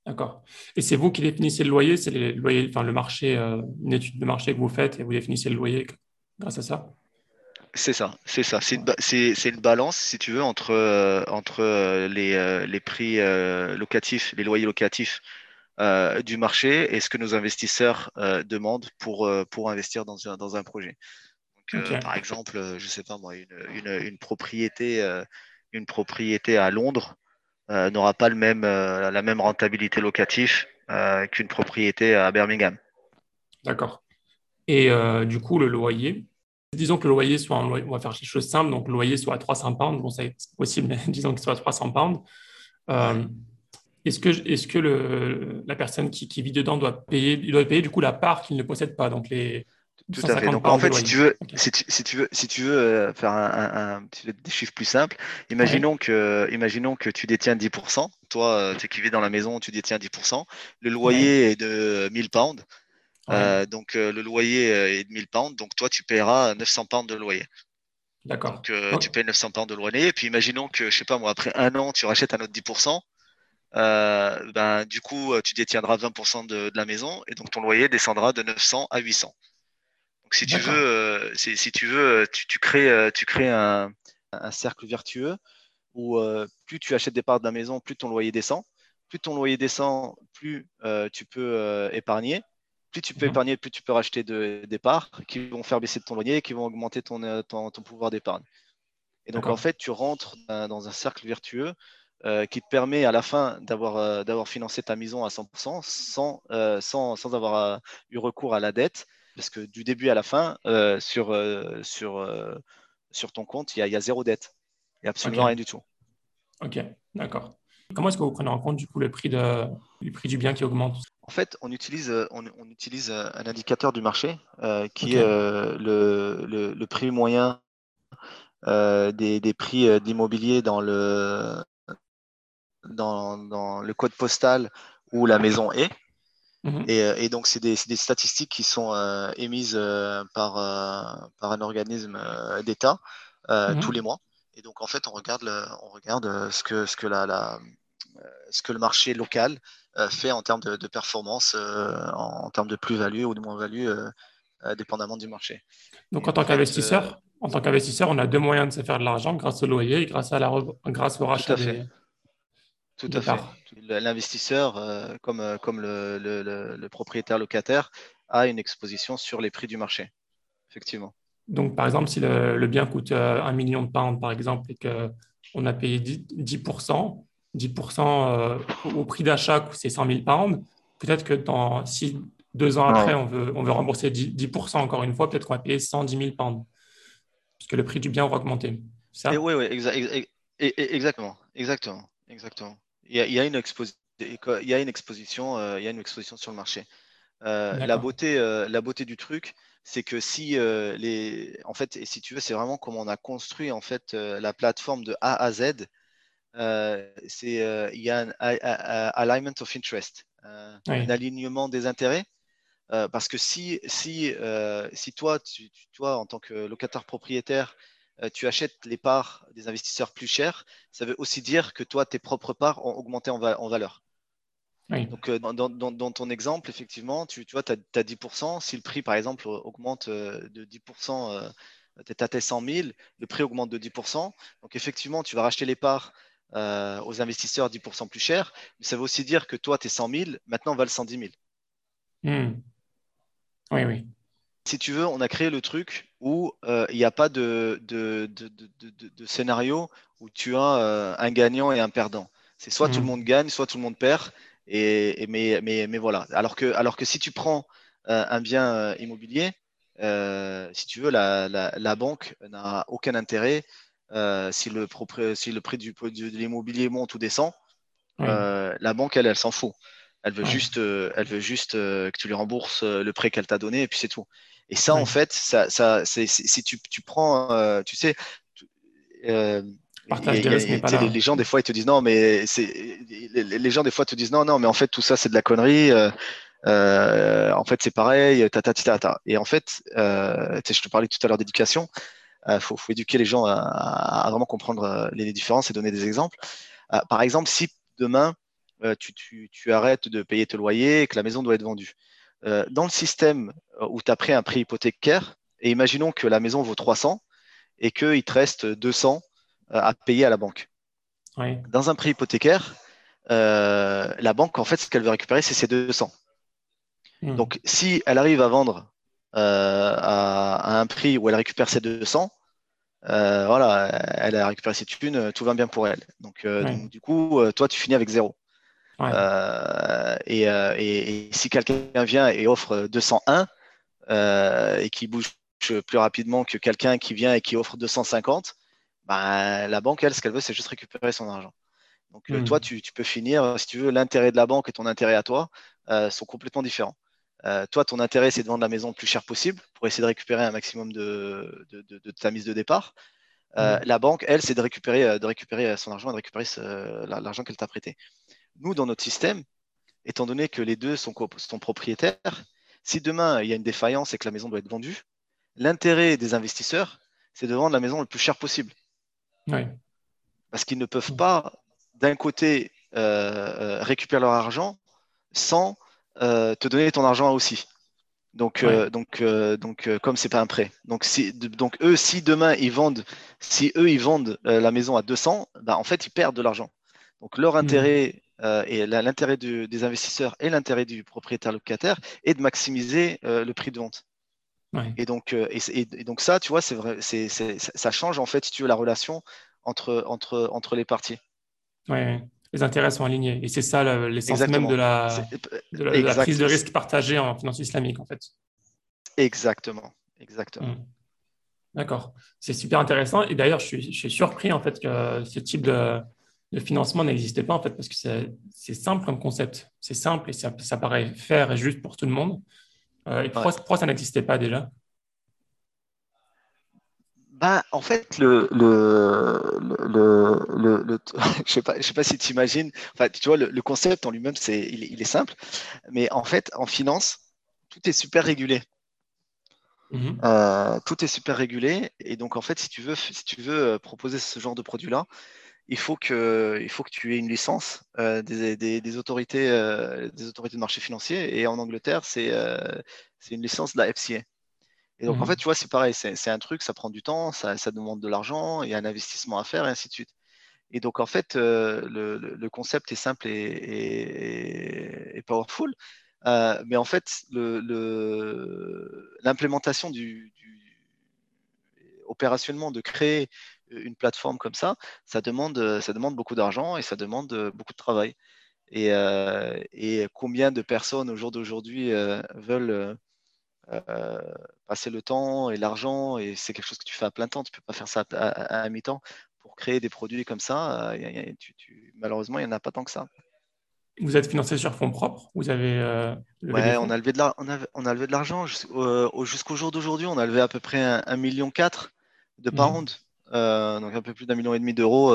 D'accord. Et c'est vous qui définissez le loyer, c'est le enfin le marché, euh, une étude de marché que vous faites et vous définissez le loyer grâce à ça? C'est ça, c'est ça. C'est une, balance, si tu veux, entre, euh, entre euh, les, les, prix locatifs, les loyers locatifs du marché et ce que nos investisseurs demandent pour, pour investir dans un, dans un projet. Donc, par exemple, je ne sais pas moi, une, une, une propriété une propriété à Londres euh, n'aura pas euh, la même rentabilité locative euh, qu'une propriété à Birmingham. D'accord. Et du coup, le loyer, disons que le loyer soit un loyer, on va faire quelque chose de simple, donc le loyer soit à 300 pounds, bon, c'est possible, mais disons qu'il soit à 300 pounds. est-ce que, que la personne qui, qui, vit dedans doit payer, doit payer du coup la part qu'il ne possède pas, donc les, tout à fait. Donc en fait, si tu, veux, si, tu, si tu veux, si tu veux euh, faire un, un, des chiffres plus simples, imaginons que, imaginons que tu détiens 10%. Toi, euh, tu qui vis dans la maison, tu détiens 10%. Le loyer est de 1000 pounds. Euh, donc le loyer est de 1000 pounds. Donc toi, tu paieras 900 pounds de loyer. D'accord. Donc tu payes 900 pounds de loyer. Et puis imaginons que, je sais pas moi, après un an, tu rachètes un autre 10%. ben, du coup, tu détiendras 20% de, de la maison et donc ton loyer descendra de 900 à 800 si tu veux, euh, si, tu veux, tu, crées, euh, tu crées un, cercle vertueux où euh, plus tu achètes des parts de la maison, plus ton loyer descend. Plus ton loyer descend, plus tu peux épargner. Plus tu peux mhm. épargner, plus tu peux racheter des parts qui vont faire baisser ton loyer et qui vont augmenter ton, ton, pouvoir d'épargne. Et donc, en fait, tu rentres dans un cercle vertueux qui te permet à la fin d'avoir d'avoir financé ta maison à 100% sans, sans, sans avoir eu recours à la dette parce que du début à la fin, euh, sur, euh, sur, euh, sur ton compte, il y, a zéro dette. Il n'y a absolument rien du tout. Ok, d'accord. Comment est-ce que vous prenez en compte du coup le prix, de, le prix du bien qui augmente? En fait, on utilise, on, utilise un indicateur du marché qui est le, le, prix moyen des, des, prix d'immobilier dans le, dans, dans, le code postal où la maison est. Mhm. Euh, et, donc, c'est des, statistiques qui sont euh, émises euh, par, par un organisme d'État mhm. tous les mois. Et donc, en fait, on regarde, on regarde ce, que, ce, que la, ce que le marché local fait en termes de, performance, en, termes de plus-value ou de moins-value, dépendamment du marché. Donc, en tant qu'investisseur, en tant qu'investisseur, on a deux moyens de se faire de l'argent grâce au loyer et grâce, à la, grâce au rachat des, tout à fait. L'investisseur, euh, comme, euh, comme le, le, propriétaire locataire, a une exposition sur les prix du marché. Effectivement. Donc, par exemple, si le, bien coûte euh, un million de pounds, par exemple, et qu'on a payé 10%, 10%, au prix d'achat, c'est 100 000 pounds, peut-être que dans, si deux ans après, on veut, on veut rembourser 10%, encore une fois, peut-être qu'on va payer 110 000 pounds, puisque le prix du bien aura augmenté. Ça? Et oui, oui, exactement, exactement, exactement. Il y a, une, exposition, il y a une exposition, il y a une exposition sur le marché. la beauté, la beauté du truc, c'est que si les, en fait, et si tu veux, c'est vraiment comment on a construit en fait la plateforme de A à Z. c'est il y a un alignment of interest, un alignement des intérêts. parce que si, si, si toi, tu, toi, en tant que locataire propriétaire, tu achètes les parts des investisseurs plus chères, ça veut aussi dire que toi, tes propres parts ont augmenté en, valeur. Donc, dans, ton exemple, effectivement, tu, vois, tu as, 10%. Si le prix, par exemple, augmente de 10%, tu es à tes 100 000, le prix augmente de 10%. Donc, effectivement, tu vas racheter les parts aux investisseurs 10% plus cher. Mais ça veut aussi dire que toi, tes 100 000, maintenant, valent 110 000. Hmm. Oui, oui. Si tu veux, on a créé le truc où euh, il n'y a pas de, de, scénario où tu as euh, un gagnant et un perdant. C'est soit tout le hmm. monde gagne, soit tout le monde perd. Et, mais, mais, mais, voilà. Alors que, alors que si tu prends euh, un bien immobilier, si tu veux, la, la, banque n'a aucun intérêt si, le si le prix du, de l'immobilier monte ou descend. la banque, elle, elle s'en fout. Elle veut juste, elle veut juste que tu lui rembourses le prêt qu'elle t'a donné et puis c'est tout. Et ça, en fait, ça, si tu, tu prends, euh, tu sais, euh, les, gens des fois ils te disent non, mais c'est les, gens des fois te disent non, non, mais en fait tout ça c'est de la connerie. Euh, en fait c'est pareil, ta, ta, ta, ta, Et en fait, je te parlais tout à l'heure d'éducation. Il faut, faut, éduquer les gens à, vraiment comprendre les, différences et donner des exemples. par exemple, si demain tu, tu, tu, arrêtes de payer tes loyers et que la maison doit être vendue, euh, dans le système euh, où tu as pris un prix hypothécaire, et imaginons que la maison vaut 300 et qu'il te reste 200 euh, à payer à la banque. Dans un prix hypothécaire, la banque, en fait, ce qu'elle veut récupérer, c'est ces 200. Hmm. Donc, si elle arrive à vendre à, un prix où elle récupère ses 200, voilà, elle a récupéré ses thunes, tout va bien pour elle. Donc, donc du coup, toi, tu finis avec zéro. Euh, euh, et, si quelqu'un vient et offre 201 euh, et qui bouge plus rapidement que quelqu'un qui vient et qui offre 250, ben, la banque, elle, ce qu'elle veut, c'est juste récupérer son argent. Donc, toi, hmm. tu, peux finir, si tu veux, l'intérêt de la banque et ton intérêt à toi sont complètement différents. toi, ton intérêt, c'est de vendre la maison le plus cher possible pour essayer de récupérer un maximum de, de, ta mise de départ. Hmm. La banque, elle, c'est de récupérer, de récupérer son argent et de récupérer l'argent qu'elle t'a prêté. Nous, dans notre système, étant donné que les deux sont, propriétaires, si demain il y a une défaillance et que la maison doit être vendue, l'intérêt des investisseurs, c'est de vendre la maison le plus cher possible. Parce qu'ils ne peuvent pas, d'un côté, euh, euh, récupérer leur argent sans euh, te donner ton argent aussi. Donc, donc, donc comme c'est pas un prêt. Donc, si, donc, eux, si demain ils vendent, si eux ils vendent la maison à 200, bah, en fait, ils perdent de l'argent. Donc, leur hmm. intérêt euh, et l'intérêt des investisseurs et l'intérêt du propriétaire locataire est de maximiser euh, le prix de vente. Et, donc, euh, et, donc ça, tu vois, c'est vrai, ça change en fait, si tu veux, la relation entre, entre, entre les parties. Oui, les intérêts sont alignés. Et c'est ça l'essence même de la, de la, prise de risque partagée en finance islamique, en fait. Exactement, exactement. Mmh. D'accord, c'est super intéressant. Et d'ailleurs, je suis, je suis surpris en fait que ce type de, le financement n'existait pas en fait parce que c'est simple comme concept. C'est simple et ça, paraît faire et juste pour tout le monde. Euh, et pourquoi, ça n'existait pas déjà? Bah, en fait, le, le, le, le, je sais pas, je sais pas si tu imagines. Enfin, tu vois, le, concept en lui-même, c'est, il, est simple, mais en fait, en finance, tout est super régulé. Mm-hmm. Euh, tout est super régulé, et donc en fait, si tu veux, si tu veux euh, proposer ce genre de produit-là, il faut que, il faut que tu aies une licence euh, des, autorités, euh, des autorités de marché financier. Et en Angleterre, c'est euh, une licence de la FCA. Et donc, en mmh fait, tu vois, c'est pareil, c'est un truc, ça prend du temps, ça, ça demande de l'argent, il y a un investissement à faire, et ainsi de suite. Et donc, en fait, le, le, concept est simple et, et, powerful. mais en fait, l'implémentation du, du, opérationnellement de créer une plateforme comme ça, ça demande, euh, ça demande beaucoup d'argent et ça demande euh, beaucoup de travail. Et, euh, et combien de personnes au jour d'aujourd'hui veulent, passer le temps et l'argent, et c'est quelque chose que tu fais à plein temps, tu ne peux pas faire ça à, mi-temps. Pour créer des produits comme ça, malheureusement, il n'y en a pas tant que ça. Vous êtes financé sur fonds propres? Vous avez ouais, on a levé de on a, levé de l'argent jusqu'au jour d'aujourd'hui. On a levé à peu près un, million quatre de mmh. Pounds, donc un peu plus d'un million et demi d'euros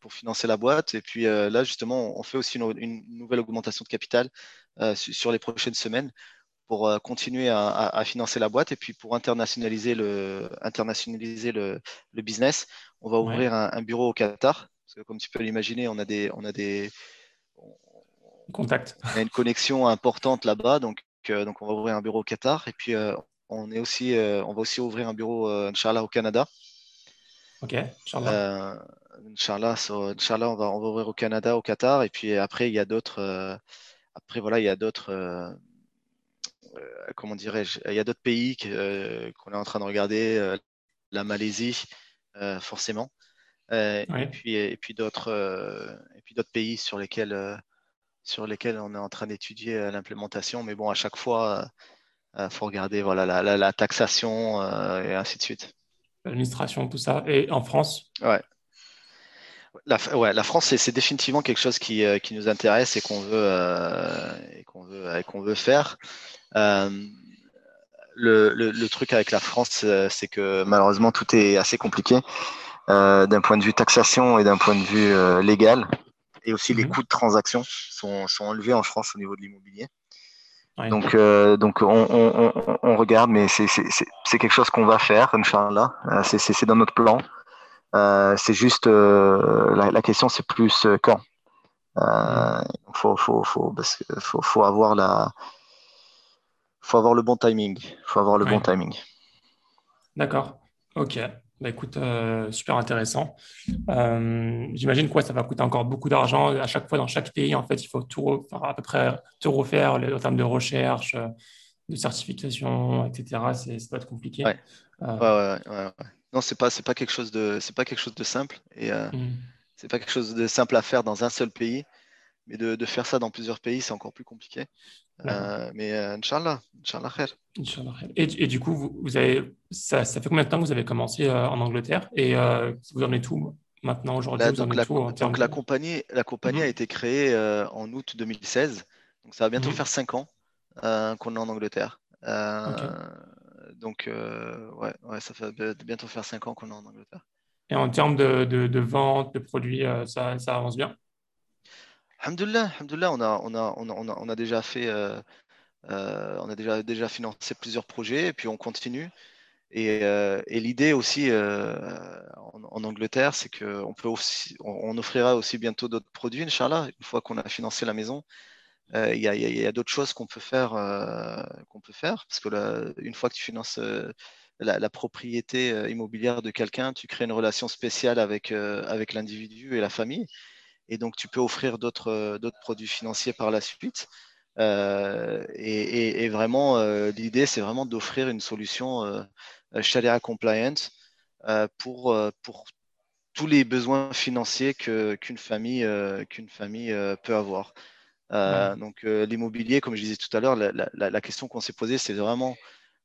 pour financer la boîte. Et puis là, justement, on fait aussi une, nouvelle augmentation de capital sur les prochaines semaines pour continuer à, financer la boîte et puis pour internationaliser le, internationaliser le, business. On va ouvrir un, bureau au Qatar. Parce que comme tu peux l'imaginer, on a des, on a des, Contact. On a une connexion importante là-bas, donc, euh, donc on va ouvrir un bureau au Qatar. Et puis euh, on, est aussi, euh, on va aussi ouvrir un bureau, Inch'Allah, au Canada. Ok, Inch'Allah. Inch'Allah, on, va, on va ouvrir au Canada, au Qatar. Et puis après, il y a d'autres. après, voilà, il y a d'autres. comment dirais-je Il y a d'autres pays qu'on est en train de regarder. la Malaisie, forcément. Et puis, et puis d'autres, et puis d'autres pays sur lesquels sur lesquels on est en train d'étudier euh, l'implémentation. Mais bon, à chaque fois, il euh, faut regarder voilà, la, taxation euh, et ainsi de suite. L'administration, tout ça. Et en France Ouais. La, ouais, la France, c'est définitivement quelque chose qui, qui nous intéresse et qu'on veut, et qu'on veut, qu'on veut faire. le, le, truc avec la France, c'est que malheureusement, tout est assez compliqué d'un point de vue taxation et d'un point de vue légal et aussi les mhm. coûts de transaction sont, sont, enlevés en France au niveau de l'immobilier. Donc, euh, donc on, on, on, regarde, mais c'est quelque chose qu'on va faire, Inch'Allah. Euh, c'est dans notre plan. Euh, c'est juste, la, la, question, c'est plus quand. Il mhm. faut, faut, faut, faut, faut, avoir la, faut avoir le bon timing. faut avoir le bon timing. D'accord. Ok. Bah écoute, euh, super intéressant. Euh, j'imagine quoi, ça va coûter encore beaucoup d'argent à chaque fois dans chaque pays. En fait, il faut tout à peu près tout refaire en termes de recherche, de certification, etc. C'est, ça va être compliqué. Ouais. Euh, ouais, ouais, non, c'est pas c'est pas quelque chose de c'est pas quelque chose de simple et mmh. c'est pas quelque chose de simple à faire dans un seul pays. Mais de, faire ça dans plusieurs pays, c'est encore plus compliqué. Euh, mais euh, Inch'Allah, Inch'Allah khair. Et, et, du coup, vous, avez, ça, ça, fait combien de temps que vous avez commencé euh, en Angleterre? Et vous en êtes tout maintenant aujourd'hui? Donc, la, donc la, compagnie, la compagnie a mhm. été créée en août 2016. Donc ça va bientôt mhm. faire 5 ans qu'on est en Angleterre. Donc ouais, ouais, ça fait bientôt faire 5 ans qu'on est en Angleterre. Et en termes de, de, de vente, de produits, ça, ça avance bien? Alhamdulillah, on a, déjà euh, euh, financé plusieurs projets et puis on continue. Et, euh, l'idée aussi en, Angleterre, c'est qu'on offrira aussi bientôt d'autres produits, Inch'Allah, une fois qu'on a financé la maison. Il y a, d'autres choses qu'on peut faire, qu'on peut faire, parce que une fois que tu finances la, propriété immobilière de quelqu'un, tu crées une relation spéciale avec l'individu et la famille et donc tu peux offrir d'autres euh, produits financiers par la suite. Euh, et, vraiment, euh, l'idée, c'est vraiment d'offrir une solution Sharia compliant pour, pour tous les besoins financiers qu'une famille, qu'une famille peut avoir. Donc l'immobilier, comme je disais tout à l'heure, la, la, question qu'on s'est posée, c'est vraiment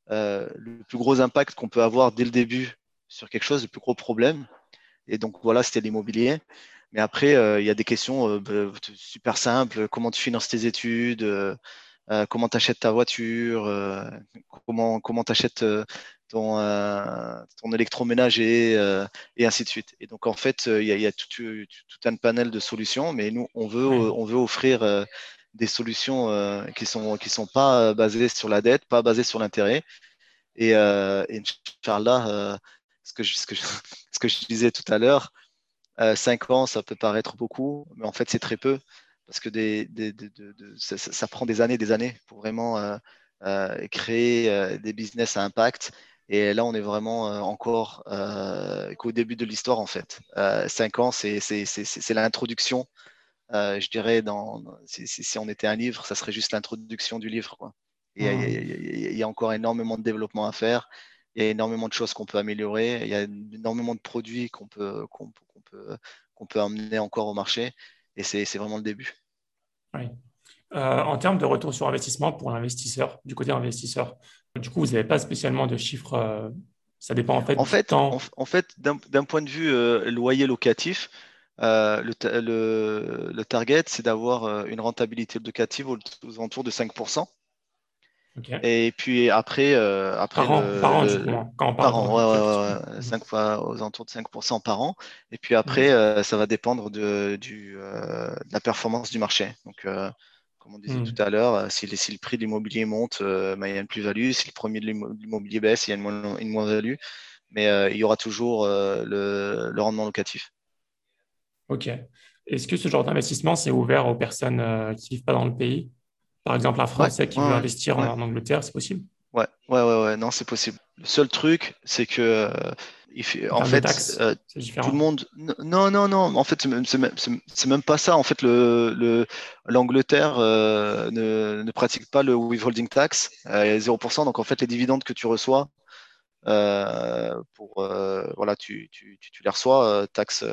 le plus gros impact qu'on peut avoir dès le début sur quelque chose, le plus gros problème. Et donc voilà, c'était l'immobilier. Mais après, euh, il y a des questions euh, bah, super simples. Comment tu finances tes études euh, Comment tu achètes ta voiture Comment comment tu achètes ton, ton électroménager et ainsi de suite. Et donc, en fait, il y a, tout, tout, un panel de solutions, mais nous, on veut, on veut offrir des solutions qui ne sont, qui sont pas basées sur la dette, pas basées sur l'intérêt. Et, et Inch'Allah, ce, que ce, que ce que je disais tout à l'heure, euh, cinq ans, ça peut paraître beaucoup, mais en fait, c'est très peu parce que des, ça, prend des années, des années pour vraiment euh, euh, créer des business à impact. Et là, on est vraiment encore qu'au début de l'histoire, en fait. cinq ans, c'est l'introduction. je dirais, dans, si, on était un livre, ça serait juste l'introduction du livre. Quoi. Et il y, a encore énormément de développement à faire. Il y a énormément de choses qu'on peut améliorer. Il y a énormément de produits qu'on peut, qu'on peut, peut amener encore au marché. Et c'est vraiment le début. Oui. en termes de retour sur investissement pour l'investisseur, du côté investisseur, du coup, vous n'avez pas spécialement de chiffres. ça dépend en fait. En fait, en, fait d'un point de vue loyer locatif, le, le, target, c'est d'avoir une rentabilité locative aux, aux alentours de 5%. Et puis après, euh, après par an, par an, quand par an, ouais, ouais, 5 fois aux alentours de 5% par an. Et puis après, euh, ça va dépendre de, du, euh, de la performance du marché. Donc, comme on disait hmm. tout à l'heure, si, si, le prix de l'immobilier monte, bah, il y a une plus-value. Si le premier de l'immobilier baisse, il y a une, moins-value. Mais il y aura toujours le, le, rendement locatif. Ok. Est-ce que ce genre d'investissement, c'est ouvert aux personnes qui ne vivent pas dans le pays? Par exemple, un Français qui veut investir en, Angleterre, c'est possible? Ouais, ouais, ouais, ouais, non, c'est possible. Le seul truc, c'est que, euh, en, fait, euh, tout le monde. Non, non, non. En fait, c'est même pas ça. En fait, le l'Angleterre euh, ne, ne, pratique pas le withholding tax, 0%. Donc, en fait, les dividendes que tu reçois, pour voilà, tu, tu, tu, les reçois, taxes,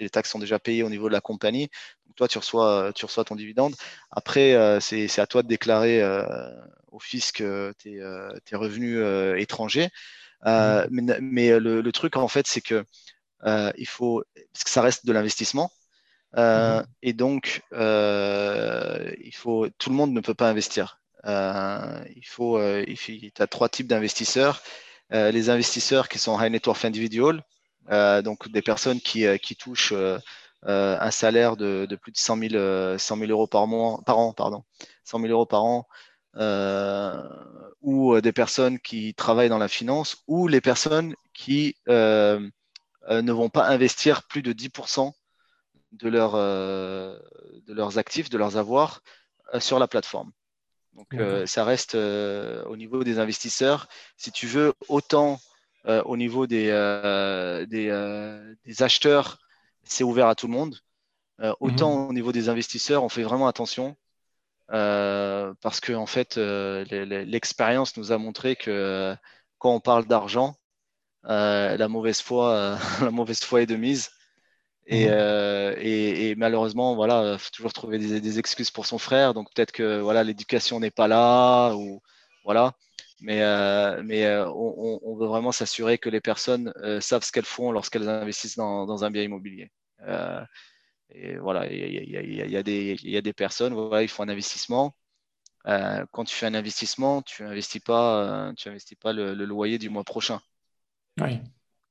les taxes sont déjà payées au niveau de la compagnie toi, tu reçois, tu reçois ton dividende. Après, euh, c'est à toi de déclarer euh, au fisc euh, tes, revenus étrangers. Mmh. Mais, le, truc, en fait, c'est que il faut, parce que ça reste de l'investissement. Mmh. Et donc, il faut, tout le monde ne peut pas investir. il faut, tu as trois types d'investisseurs. Les investisseurs qui sont high net worth individual, donc des personnes qui, qui touchent euh, un salaire de, plus de 100 000, euh, euros par, mois, par an, pardon, 100 000 euros par an, euh, ou des personnes qui travaillent dans la finance, ou les personnes qui ne vont pas investir plus de 10% de, leur, de leurs actifs, de leurs avoirs sur la plateforme. Donc ça reste au niveau des investisseurs. Si tu veux, autant au niveau des, des acheteurs c'est ouvert à tout le monde. Euh, autant mhm. au niveau des investisseurs, on fait vraiment attention euh, parce que en fait, euh, l'expérience nous a montré que quand on parle d'argent, la mauvaise foi, la mauvaise foi est de mise. Et, mhm. malheureusement, voilà, faut toujours trouver des, excuses pour son frère. Donc peut-être que voilà, l'éducation n'est pas là ou voilà. Mais, mais on, veut vraiment s'assurer que les personnes savent ce qu'elles font lorsqu'elles investissent dans un bien immobilier. Euh, et voilà, il y, a, des personnes, voilà, ils font un investissement. Euh, quand tu fais un investissement, tu investis pas, euh, tu investis pas le, loyer du mois prochain. Oui.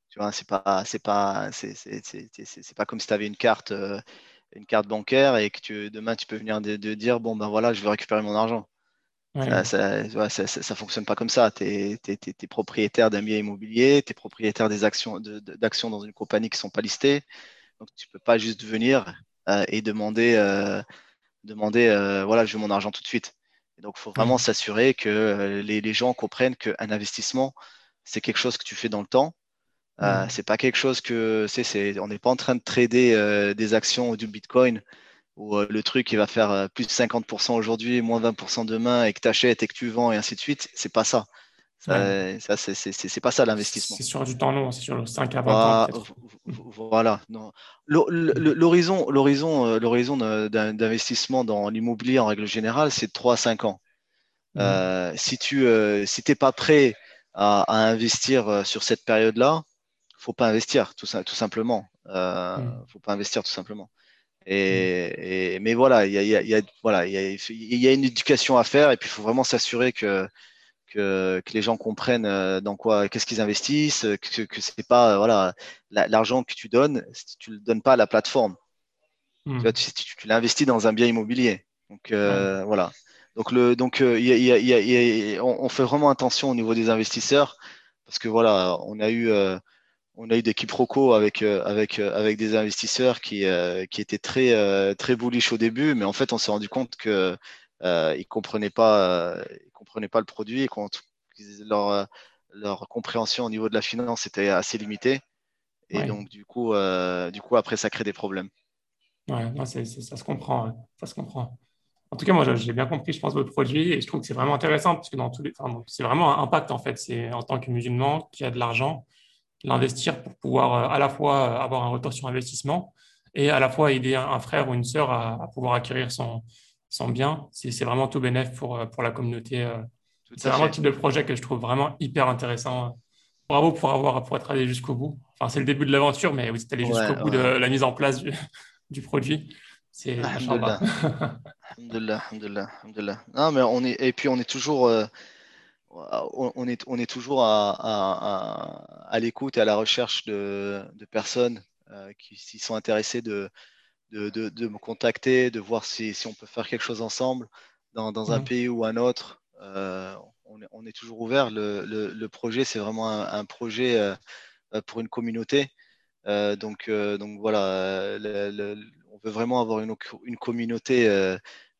Tu vois, c'est pas, c'est pas, c'est pas comme si tu avais une carte, une carte bancaire et que tu, demain tu peux venir de, dire bon ben voilà, je veux récupérer mon argent. Ça, ça, ça, fonctionne pas comme ça. Tu es, propriétaire d'un bien immobilier, tu es propriétaire des actions, d'actions dans une compagnie qui sont pas listées. Donc, tu ne peux pas juste venir euh, et demander, euh, demander euh, voilà, je veux mon argent tout de suite. donc, il faut vraiment s'assurer que les, gens comprennent qu'un investissement, c'est quelque chose que tu fais dans le temps. Euh, c'est pas quelque chose que c'est, on n'est pas en train de trader des actions ou du Bitcoin où le truc il va faire plus de 50% aujourd'hui, moins 20% demain et que tu achètes et que tu vends et ainsi de suite. C'est pas ça. Ça, c'est pas ça l'investissement. C'est sur du temps long, c'est sur 5 à 20 ans. Voilà. L'horizon l'horizon euh, d'investissement dans l'immobilier en règle générale, c'est de 3 à 5 ans. Mmh. Euh, si tu euh, si t'es pas prêt à, investir sur cette période-là, faut pas investir, tout, tout simplement. Euh, mmh. Faut pas investir tout simplement. Et, mmh. mais voilà, il y a, y, a, voilà, y, a, y a une éducation à faire et puis il faut vraiment s'assurer que que, les gens comprennent euh, dans quoi, qu'est-ce qu'ils investissent, que, que c'est pas euh, voilà l'argent que tu donnes, tu le donnes pas à la plateforme. Tu, tu, l'investis dans un bien immobilier. Donc euh, voilà. Donc le donc on, fait vraiment attention au niveau des investisseurs parce que voilà, on a eu on a eu des quiproquos avec avec avec des investisseurs qui qui étaient très très bullish au début, mais en fait on s'est rendu compte que ils comprenaient pas comprenaient pas le produit et quand leur, euh, leur compréhension au niveau de la finance était assez limitée. Et donc, du coup, euh, du coup, après, ça crée des problèmes. Ouais, ça se comprend. Ça se comprend. En tout cas, moi, j'ai bien compris, je pense, votre produit et je trouve que c'est vraiment intéressant parce que dans tous les, c'est vraiment un impact en fait. C'est en tant que musulman qui a de l'argent, l'investir pour pouvoir euh, à la fois avoir un retour sur investissement et à la fois aider un frère ou une sœur à, pouvoir acquérir son, sont bien, c'est vraiment tout bénéf pour, pour la communauté. C'est vraiment le type de projet que je trouve vraiment hyper intéressant. Bravo pour, avoir, pour être allé jusqu'au bout. Enfin, c'est le début de l'aventure, mais vous êtes allé jusqu'au bout de la mise en place du, du produit. C'est Alhamdulillah. Non, mais on est, et puis on est toujours, euh, on est, on est toujours à, à, à, l'écoute et à la recherche de, de personnes euh, qui s'y sont intéressées de, de, de, de, me contacter, de voir si, si, on peut faire quelque chose ensemble dans, dans un mhm. pays ou un autre. Euh, on, est, on, est, toujours ouvert. Le, le, le projet, c'est vraiment un, un projet euh, pour une communauté. Euh, donc, donc voilà, le, on veut vraiment avoir une, une communauté euh,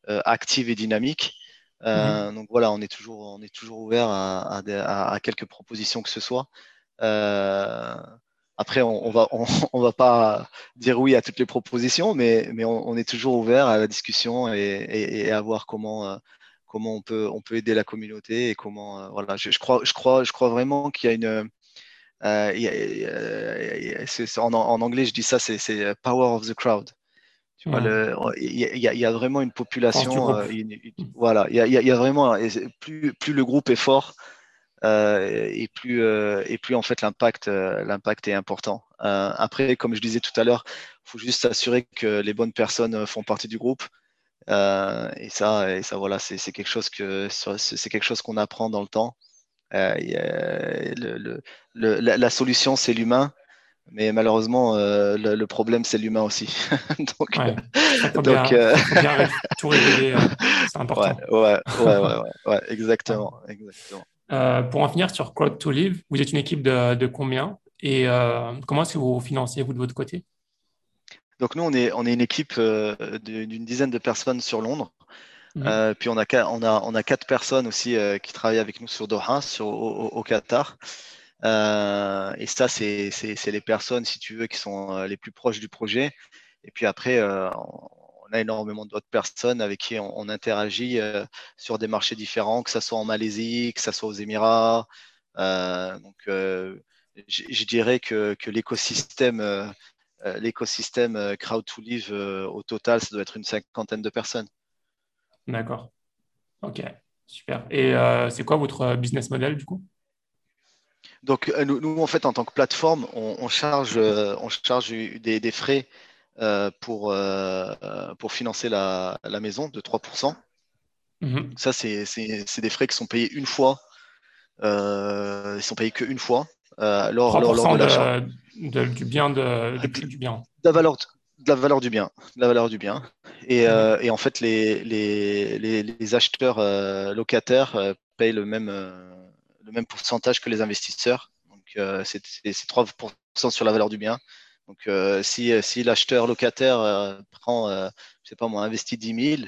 euh, active et dynamique. Euh, mhm. Donc voilà, on est toujours, on est toujours ouvert à, quelques propositions que ce soit. Après, on, on va, on, va pas dire oui à toutes les propositions, mais, mais on, est toujours ouvert à la discussion et, à voir comment, comment on peut, on peut aider la communauté et comment, voilà. Je, crois, je crois, je crois vraiment qu'il y a une, euh, en, en, anglais, je dis ça, c'est power of the crowd il y, a vraiment une population. Euh, voilà, il y, a vraiment plus, plus le groupe est fort euh, et plus euh, et plus en fait l'impact l'impact est important. après, comme je disais tout à l'heure, il faut juste s'assurer que les bonnes personnes font partie du groupe. et ça, et ça voilà, c'est quelque chose que c'est quelque chose qu'on apprend dans le temps. le, le, la, solution, c'est l'humain. Mais malheureusement, euh, le, problème, c'est l'humain aussi. donc, ouais. bien, euh... bien tout révéler, euh, c'est important. Ouais, ouais, ouais, ouais, exactement. exactement. Euh, pour en finir sur Crowd to Live, vous êtes une équipe de, de combien? Et comment est-ce que vous financez, vous, de votre côté? Donc, nous, on est, on est une équipe d'une dizaine de personnes sur Londres. Mmh. puis on a, on, a, on a quatre personnes aussi qui travaillent avec nous sur Doha, sur, au, au Qatar. Euh, et ça, c'est les personnes, si tu veux, qui sont euh, les plus proches du projet. Et puis après, euh, on a énormément d'autres personnes avec qui on, interagit sur des marchés différents, que ce soit en Malaisie, que ce soit aux Émirats. donc, je dirais que, que l'écosystème l'écosystème Crowd to Live au total, ça doit être une cinquantaine de personnes. D'accord. Ok, super. Et c'est quoi votre business model du coup? Donc, euh, nous, en fait, en tant que plateforme, on, charge, on charge euh, des, frais euh, pour, pour financer la, maison de 3%. Mhm. Ça, c'est des frais qui sont payés une fois. ils sont payés qu'une fois. lors, lors, de l'achat. du bien, de, du bien. De la valeur, de la valeur du bien, la valeur du bien. Et, mhm. et en fait, les, les, les, acheteurs locataires payent le même, le même pourcentage que les investisseurs. Donc, euh, c'est 3% sur la valeur du bien. Donc, euh, si, si l'acheteur locataire euh, prend, je sais pas moi, investit 10 000,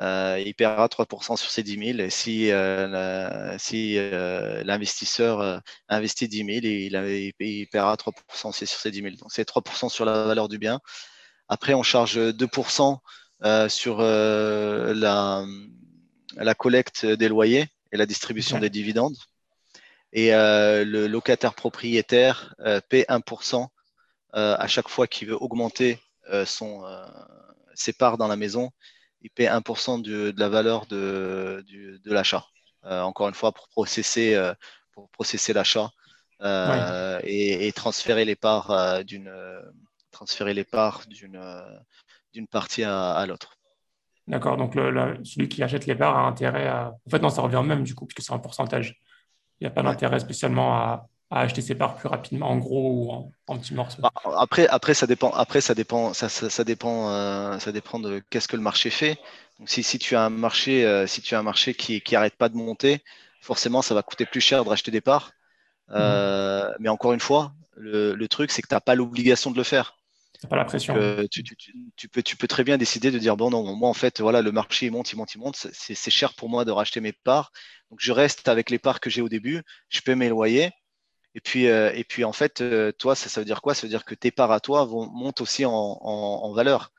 il paiera 3% sur ces 10 000. Et si, si l'investisseur investit 10 000, il, il, paiera 3% sur ces 10 000. Donc, c'est 3% sur la valeur du bien. Après, on charge 2% sur la, la collecte des loyers et la distribution des dividendes et euh, le locataire propriétaire euh, paie 1% euh, à chaque fois qu'il veut augmenter son, ses parts dans la maison. Il paie 1% de, de la valeur de, de l'achat. encore une fois, pour processer, pour processer l'achat et, et, transférer les parts d'une transférer les parts d'une d'une partie à, à l'autre. D'accord, donc le, celui qui achète les parts a intérêt à. En fait, non, ça revient même du coup, puisque c'est un pourcentage. Il n'y a pas d'intérêt spécialement à, acheter ses parts plus rapidement, en gros ou en, petits morceaux. Bah, après, après, ça dépend. Après, ça dépend. Ça, ça, dépend. Euh, ça dépend de qu'est-ce que le marché fait. Donc, si, si tu as un marché, euh, si tu as un marché qui qui arrête pas de monter, forcément, ça va coûter plus cher de racheter des parts. Euh, mhm. Mais encore une fois, le, le truc, c'est que tu n'as pas l'obligation de le faire. Pas la pression. Tu, tu, tu, peux, tu peux très bien décider de dire bon non, moi en fait voilà le marché il monte, il monte, il monte, c'est cher pour moi de racheter mes parts. Donc je reste avec les parts que j'ai au début, je mes loyers. Et puis, euh, et puis en fait, euh, toi, ça, ça, veut dire quoi? Ça veut dire que tes parts à toi vont, montent aussi en, en, valeur.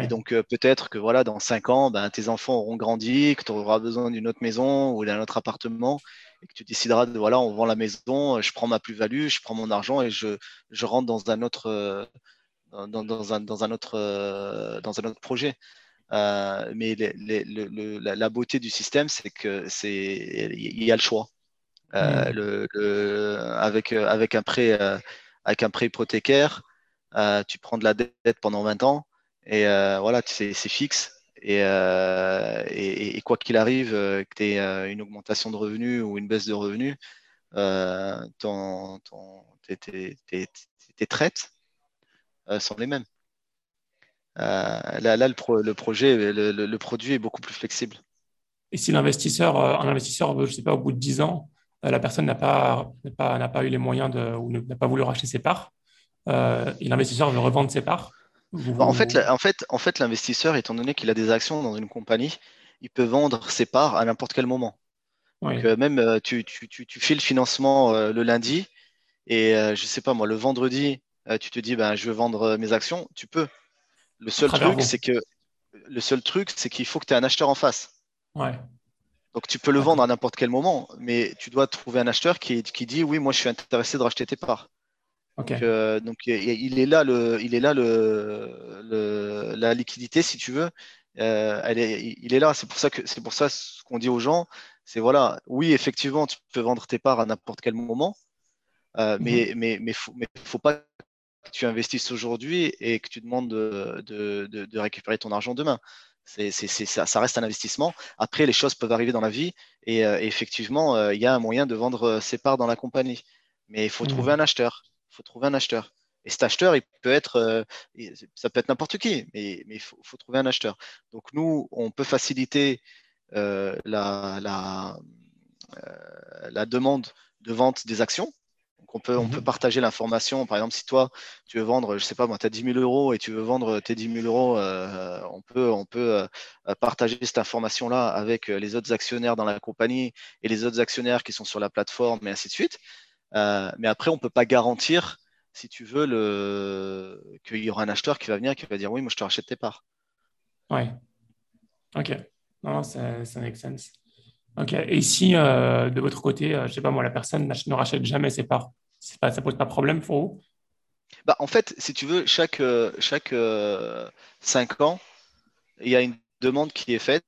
Et donc euh, peut-être que voilà, dans cinq ans, ben, tes enfants auront grandi, que tu auras besoin d'une autre maison ou d'un autre appartement, et que tu décideras de voilà, on vend la maison, je prends ma plus-value, je prends mon argent et je, je rentre dans un autre, dans, dans, un, dans un autre, dans un autre projet. mais la, beauté du système, c'est que c'est il y a le choix. Hmm. le, avec, avec un prêt avec un prêt hypothécaire, tu prends de la dette pendant 20 ans et voilà, c'est fixe. Euh, et, et, quoi qu'il arrive, euh, que tu aies euh, une augmentation de revenus ou une baisse de revenus, tes, traites sont les mêmes. là, là le, projet, le, produit est beaucoup plus flexible. Et si l'investisseur, un investisseur, je sais pas, au bout de 10 ans, la personne n'a pas, pas, pas eu les moyens de, ou n'a pas voulu racheter ses parts, et l'investisseur veut revendre ses parts, bah, en fait, en fait, en fait l'investisseur, étant donné qu'il a des actions dans une compagnie, il peut vendre ses parts à n'importe quel moment. Donc, euh, même euh, tu, fais le financement euh, le lundi et je sais pas moi, le vendredi, tu te dis ben, je veux vendre mes actions, tu peux. Le seul truc, c'est que le seul truc, c'est qu'il faut que tu aies un acheteur en face. Donc tu peux le vendre à n'importe quel moment, mais tu dois trouver un acheteur qui, qui dit oui, moi je suis intéressé de racheter tes parts. Donc, euh, il est là, le, il est là le, la liquidité, si tu veux. Euh, elle est, il est là. C'est pour ça que c'est pour ça ce qu'on dit aux gens, c'est voilà, oui, effectivement, tu peux vendre tes parts à n'importe quel moment, euh, mhm. mais mais mais faut, mais faut pas que tu investisses aujourd'hui et que tu demandes de, de, de, récupérer ton argent demain. C'est, ça, ça, reste un investissement. Après, les choses peuvent arriver dans la vie et, effectivement, il y a un moyen de vendre ses parts dans la compagnie. Mais il faut mhm. trouver un acheteur faut trouver un acheteur. Et cet acheteur, il peut être, euh, ça peut être n'importe qui, mais il faut, trouver un acheteur. Donc nous, on peut faciliter euh, la, la, euh, la, demande de vente des actions. On peut, on peut mhm. partager l'information. Par exemple, si toi, tu veux vendre, je sais pas moi, tu as 10 000 euros et tu veux vendre tes 10 000 euros, on peut, on peut partager cette information-là avec les autres actionnaires dans la compagnie et les autres actionnaires qui sont sur la plateforme et ainsi de suite. Euh, mais après, on ne peut pas garantir, si tu veux, le... qu'il y aura un acheteur qui va venir et qui va dire oui, moi je te rachète tes parts. Ouais. Ok. Non, ça, ça make sense. Ok. Et si euh, de votre côté, euh, je sais pas moi, la personne ne rachète jamais ses parts, pas, ça pose pas de problème pour vous? Bah, En fait, si tu veux, chaque, chaque 5 ans, il y a une demande qui est faite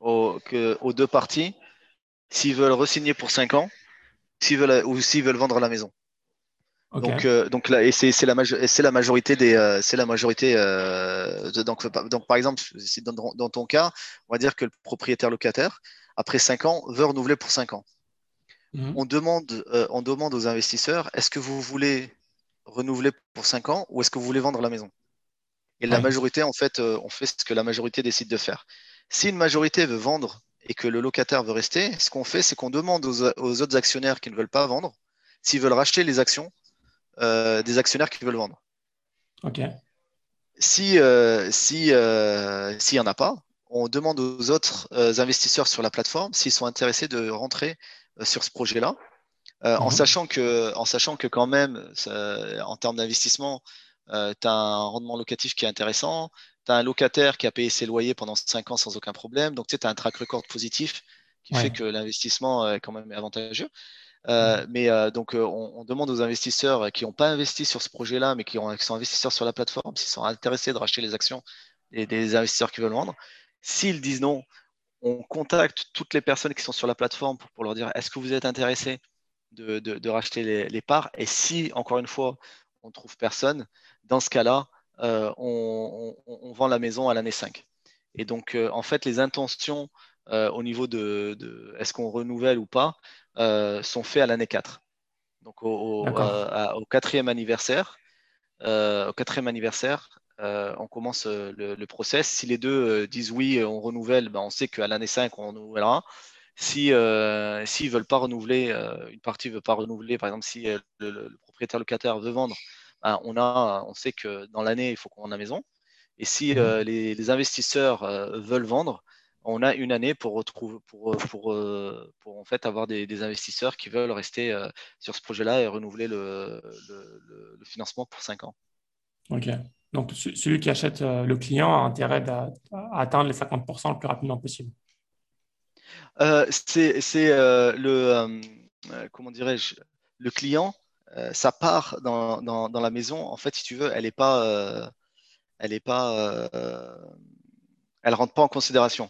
aux, que, aux deux parties. S'ils veulent re-signer pour 5 ans, s'ils veulent ou s'ils veulent vendre la maison. Donc, euh, donc là, et c'est la, la, majorité des, euh, c'est la majorité. Euh, donc, donc, par exemple, dans, dans, ton cas, on va dire que le propriétaire locataire, après 5 ans, veut renouveler pour 5 ans. Mhm. On, demande, on demande aux investisseurs est-ce que vous voulez renouveler pour 5 ans ou est-ce que vous voulez vendre la maison? Et la majorité, en fait, on fait ce que la majorité décide de faire. Si une majorité veut vendre et que le locataire veut rester, ce qu'on fait, c'est qu'on demande aux, autres actionnaires qui ne veulent pas vendre s'ils veulent racheter les actions euh, des actionnaires qui veulent vendre. OK. Si euh, si euh, s'il n'y en a pas, on demande aux autres investisseurs sur la plateforme s'ils sont intéressés de rentrer sur ce projet-là, en mhm. sachant que en sachant que quand même en termes d'investissement, tu as un rendement locatif qui est intéressant, tu as un locataire qui a payé ses loyers pendant 5 ans sans aucun problème. Donc, tu as un track record positif qui fait que l'investissement est quand même avantageux. Euh, mais euh, donc, euh, on, demande aux investisseurs qui n'ont pas investi sur ce projet-là, mais qui, ont, sont investisseurs sur la plateforme, s'ils sont intéressés de racheter les actions des, investisseurs qui veulent vendre. S'ils disent non, on contacte toutes les personnes qui sont sur la plateforme pour, leur dire est-ce que vous êtes intéressé de, racheter les, les, parts? Et si, encore une fois, on ne trouve personne, dans ce cas-là, euh, on, vend la maison à l'année 5. Et donc, euh, en fait, les intentions euh, au niveau de, est-ce qu'on renouvelle ou pas sont faites à l'année 4. Donc, au, quatrième anniversaire, au quatrième anniversaire, on commence le, process. Si les deux disent oui, on renouvelle, ben, on sait qu'à l'année 5, on renouvellera. Si s'ils ne veulent pas renouveler, une partie ne veut pas renouveler, par exemple, si le, le, propriétaire locataire veut vendre, ben, on, a, on sait que dans l'année, il faut qu'on vende la maison. Et si mhm. euh, les, investisseurs euh, veulent vendre, on a une année pour, retrouver, pour, pour, euh, pour en fait avoir des, investisseurs qui veulent rester sur ce projet-là et renouveler le, le, financement pour 5 ans. OK. Donc, celui qui achète le client a intérêt à, atteindre les 50% le plus rapidement possible. c'est le, comment dirais-je, le client euh, sa part dans, dans, la maison, en fait, si tu veux, elle n'est pas, euh, elle est pas, euh, elle ne rentre pas en considération.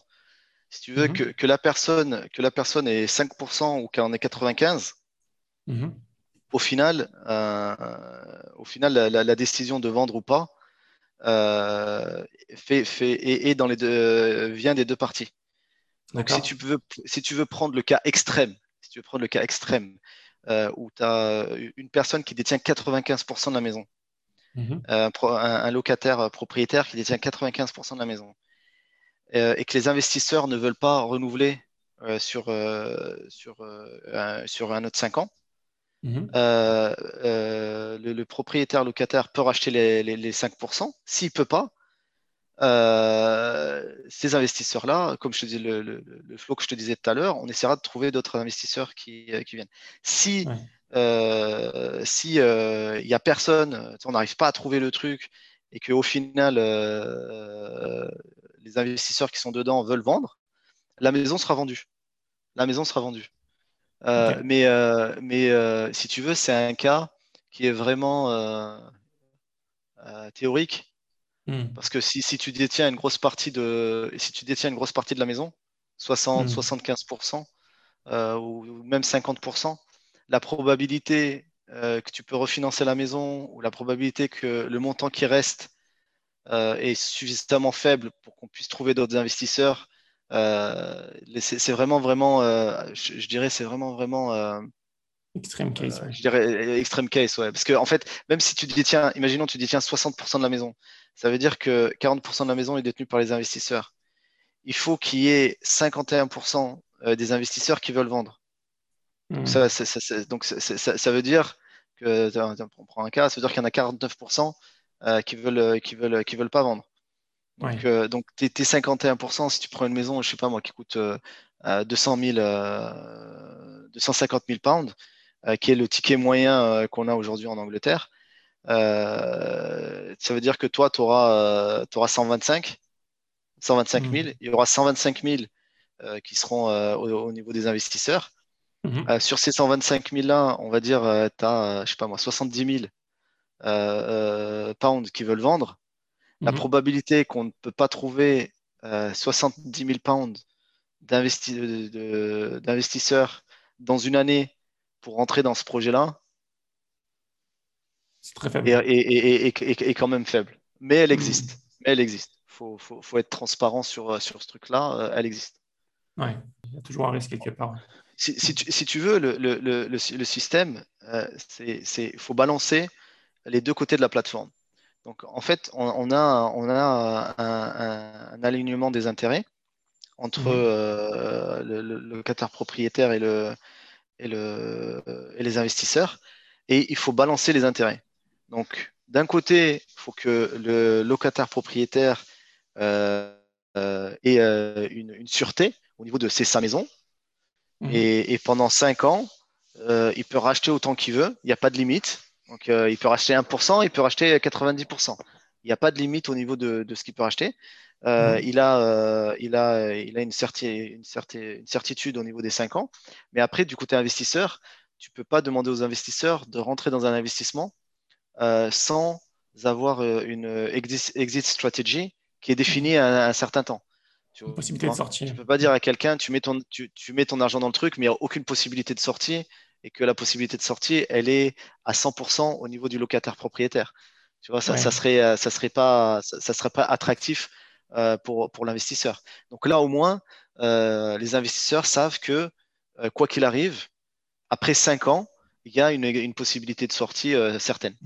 Si tu veux mhm. que, la personne, que la personne ait 5% ou qu'elle en ait 95%, mhm. au final, euh, au final la, décision de vendre ou pas euh, fait, fait, dans les deux, vient des deux parties. Donc si tu, veux, si tu veux prendre le cas extrême, si tu veux prendre le cas extrême, euh, où tu as une personne qui détient 95% de la maison, mhm. un, locataire propriétaire qui détient 95% de la maison, euh, et que les investisseurs ne veulent pas renouveler euh, sur, euh, sur, un, sur un autre 5 ans, mhm. le, propriétaire locataire peut racheter les, les, 5%. S'il ne peut pas, ces investisseurs-là, comme je te dis, le, le, le, flow que je te disais tout à l'heure, on essaiera de trouver d'autres investisseurs qui, qui, viennent. Si il si, n'y a personne, on n'arrive pas à trouver le truc et qu'au final, les investisseurs qui sont dedans veulent vendre, la maison sera vendue. La maison sera vendue. Euh, mais euh, mais euh, si tu veux, c'est un cas qui est vraiment théorique. Hmm. Parce que si, tu détiens une grosse partie de si tu détiens une grosse partie de la maison, 60, 75% hmm. ou même 50%, la probabilité que tu peux refinancer la maison ou la probabilité que le montant qui reste euh, est suffisamment faible pour qu'on puisse trouver d'autres investisseurs. Euh, c'est vraiment, vraiment, euh, je, dirais, c'est vraiment, vraiment. Extreme case. Je dirais extreme case, ouais. Parce que, en fait, même si tu détiens, imaginons, tu détiens 60% de la maison, ça veut dire que 40% de la maison est détenue par les investisseurs. Il faut qu'il y ait 51% des investisseurs qui veulent vendre. Donc, hmm. ça, donc ça, veut dire que, on prend un cas, ça veut dire qu'il y en a 49% euh, qui veulent euh, qui veulent qui veulent pas vendre. Donc, euh, donc tes, 51%, si tu prends une maison, je sais pas moi, qui coûte 200 000, 250 000 pounds, qui est le ticket moyen qu'on a aujourd'hui en Angleterre, ça veut dire que toi, tu auras, 125, 125 000. Il y aura 125 000 qui seront au, niveau des investisseurs. Mhm. sur ces 125 000 là, on va dire, tu as, je sais pas moi, 70 000 euh, euh, pounds qui veulent vendre, la mhm. probabilité qu'on ne peut pas trouver 70 euh, 000 pounds d'investisseurs dans une année pour rentrer dans ce projet-là, c'est très faible. Et, et, quand même faible. Mais elle existe. Mais elle existe. Il faut, faut, faut, être transparent sur, sur ce truc-là. Elle existe. Oui, il y a toujours un risque quelque part. Si, si, tu, si tu, veux, le, le, le, le système, il faut balancer les deux côtés de la plateforme. Donc, en fait, on, a, on a un, alignement des intérêts entre mhm. euh, le, locataire propriétaire et, le, et, le, et les investisseurs, et il faut balancer les intérêts. Donc, d'un côté, il faut que le locataire propriétaire euh, euh, ait une, sûreté au niveau de ses, sa maison, mhm. et, et, pendant cinq ans, il peut racheter autant qu'il veut, il n'y a pas de limite. Donc, euh, il peut racheter 1%, il peut racheter 90%. Il n'y a pas de limite au niveau de, ce qu'il peut racheter. Euh, il, a, euh, il, a, il a une, une, certitude au niveau des 5 ans. Mais après, du côté investisseur, tu ne peux pas demander aux investisseurs de rentrer dans un investissement sans avoir une exit, strategy qui est définie à, un certain temps. Tu, possibilité de sortie. Tu ne peux pas dire à quelqu'un, tu, mets ton, tu, tu mets ton argent dans le truc, mais il n'y a aucune possibilité de sortie et que la possibilité de sortie, elle est à 100% au niveau du locataire propriétaire. Tu vois, ça, ça serait, euh, ça serait pas, ça, serait pas attractif euh, pour, pour l'investisseur. Donc là, au moins, euh, les investisseurs savent que quoi qu'il arrive, après 5 ans, il y a une, une possibilité de sortie certaine.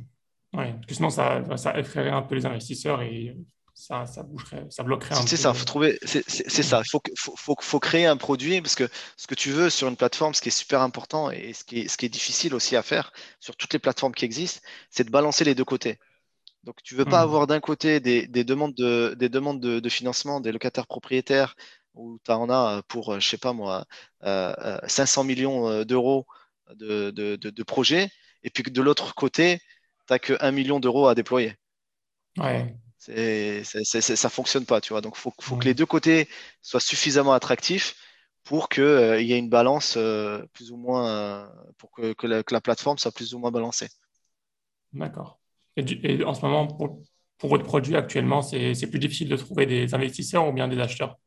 Oui, parce que sinon, ça, ça effraierait un peu les investisseurs et ça, ça, bougerait, ça bloquerait un C'est ça, faut trouver, c'est ça. Il faut, faut, faut, créer un produit parce que ce que tu veux sur une plateforme, ce qui est super important et ce qui est, ce qui est difficile aussi à faire sur toutes les plateformes qui existent, c'est de balancer les deux côtés. Donc, tu veux pas hmm. avoir d'un côté des, des, demandes, de, des demandes de, de, financement des locataires propriétaires où tu en as pour, je sais pas moi, 500 euh, euh, millions euh, d'euros de, de, de, projets, et puis que de l'autre côté, tu n'as que 1 million d'euros à déployer. Ouais c'est, ça fonctionne pas, tu vois. Donc, il faut, faut que les deux côtés soient suffisamment attractifs pour qu'il euh, y ait une balance euh, plus ou moins, euh, pour que, que, la, plateforme soit plus ou moins balancée. D'accord. Et, en ce moment, pour votre produit actuellement, c'est plus difficile de trouver des investisseurs ou bien des acheteurs?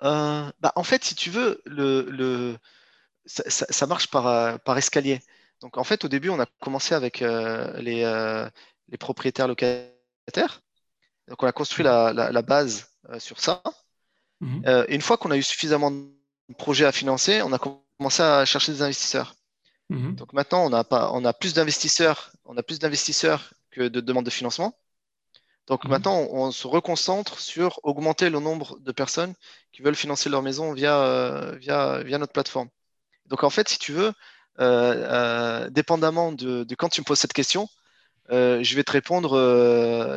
Bah, En fait, si tu veux, le, ça, marche par, par escalier. Donc, en fait, au début, on a commencé avec les, les propriétaires locataires. Donc, on a construit la, base sur ça. Mhm. et une fois qu'on a eu suffisamment de projets à financer, on a commencé à chercher des investisseurs. Mhm. Donc maintenant, on a, pas, on a plus d'investisseurs, on a plus d'investisseurs que de demandes de financement. Donc mhm. maintenant, on, se reconcentre sur augmenter le nombre de personnes qui veulent financer leur maison via, euh, via, via notre plateforme. Donc en fait, si tu veux, euh, euh, dépendamment de, quand tu me poses cette question, je vais te répondre,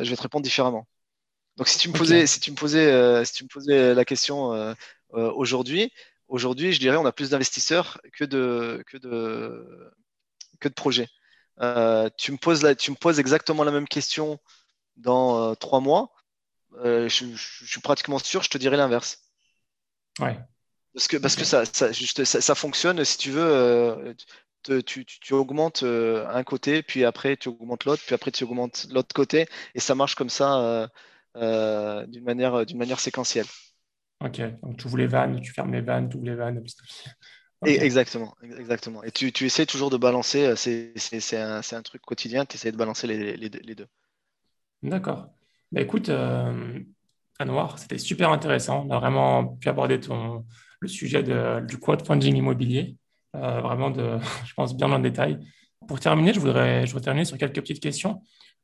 je vais te répondre différemment. Donc si tu me posais, si tu me posais, si tu me posais la question aujourd'hui, Aujourd'hui, je dirais on a plus d'investisseurs que de, que de, que de projets. Euh, tu, me poses tu me poses exactement la même question dans euh, trois mois. Euh, je, suis pratiquement sûr, je te dirais l'inverse. Ouais. Parce que, parce que ça, ça, juste, ça, fonctionne, si tu veux, tu, tu, augmentes un côté, puis après tu augmentes l'autre, puis après tu augmentes l'autre côté, et ça marche comme ça d'une manière, d'une manière séquentielle. Ok, donc tu ouvres les vannes, tu fermes les vannes, tu ouvres les vannes. Exactement, exactement. Et tu, tu, essaies toujours de balancer, euh, c'est un, un, truc quotidien, tu essaies de balancer les, les, les deux. D'accord. Bah, écoute, euh, Anouar, c'était super intéressant. On a vraiment pu aborder ton, le sujet de, du crowdfunding immobilier, euh, vraiment, de, je pense, bien dans le détail. Pour terminer, je voudrais, je terminer sur quelques petites questions.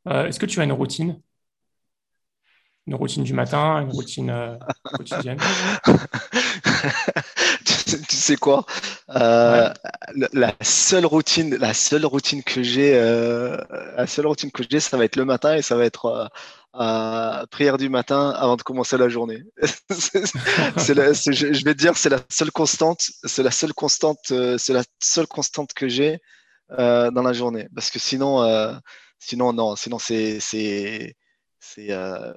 Euh, Est-ce que tu as une routine? Une routine du matin, une routine euh, quotidienne? tu, sais quoi euh, la, seule routine, la seule routine que j'ai, euh, la seule routine que j'ai, ça va être le matin et ça va être prière du matin avant de commencer la journée. je, vais te dire, c'est la seule constante, c'est la seule constante, c'est la seule constante que j'ai dans la journée. Parce que sinon, sinon non, sinon c'est c'est euh,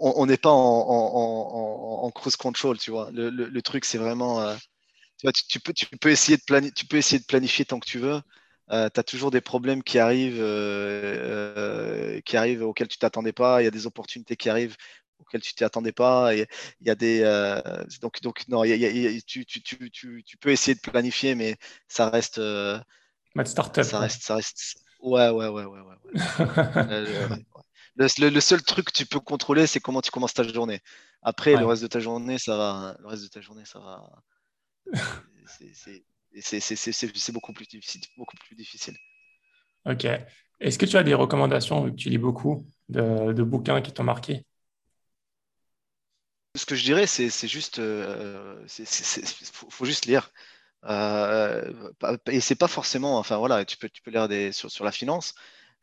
on n'est pas en, cruise control, tu vois. Le, truc, c'est vraiment. Euh, tu, vois, tu, peux, tu, peux essayer de planifier, tu peux essayer de planifier tant que tu veux. Euh, tu as toujours des problèmes qui arrivent, qui arrivent auxquels tu t'attendais pas. Il y a des opportunités qui arrivent auxquelles tu t'y attendais pas. Il y a des. donc, donc, non, tu, tu, peux essayer de planifier, mais ça reste. startup. Ça reste, ça reste. Ouais, ouais, ouais, ouais. ouais, Le, seul truc que tu peux contrôler, c'est comment tu commences ta journée. Après, le reste de ta journée, ça va. Le reste de ta journée, ça va. C'est beaucoup plus difficile. Beaucoup plus difficile. Ok. Est-ce que tu as des recommandations, vu que tu lis beaucoup, de, bouquins qui t'ont marqué? Ce que je dirais, c'est juste. Il euh, faut, juste lire. Euh, et c'est pas forcément. Enfin voilà, tu peux, tu peux lire des, sur, sur la finance.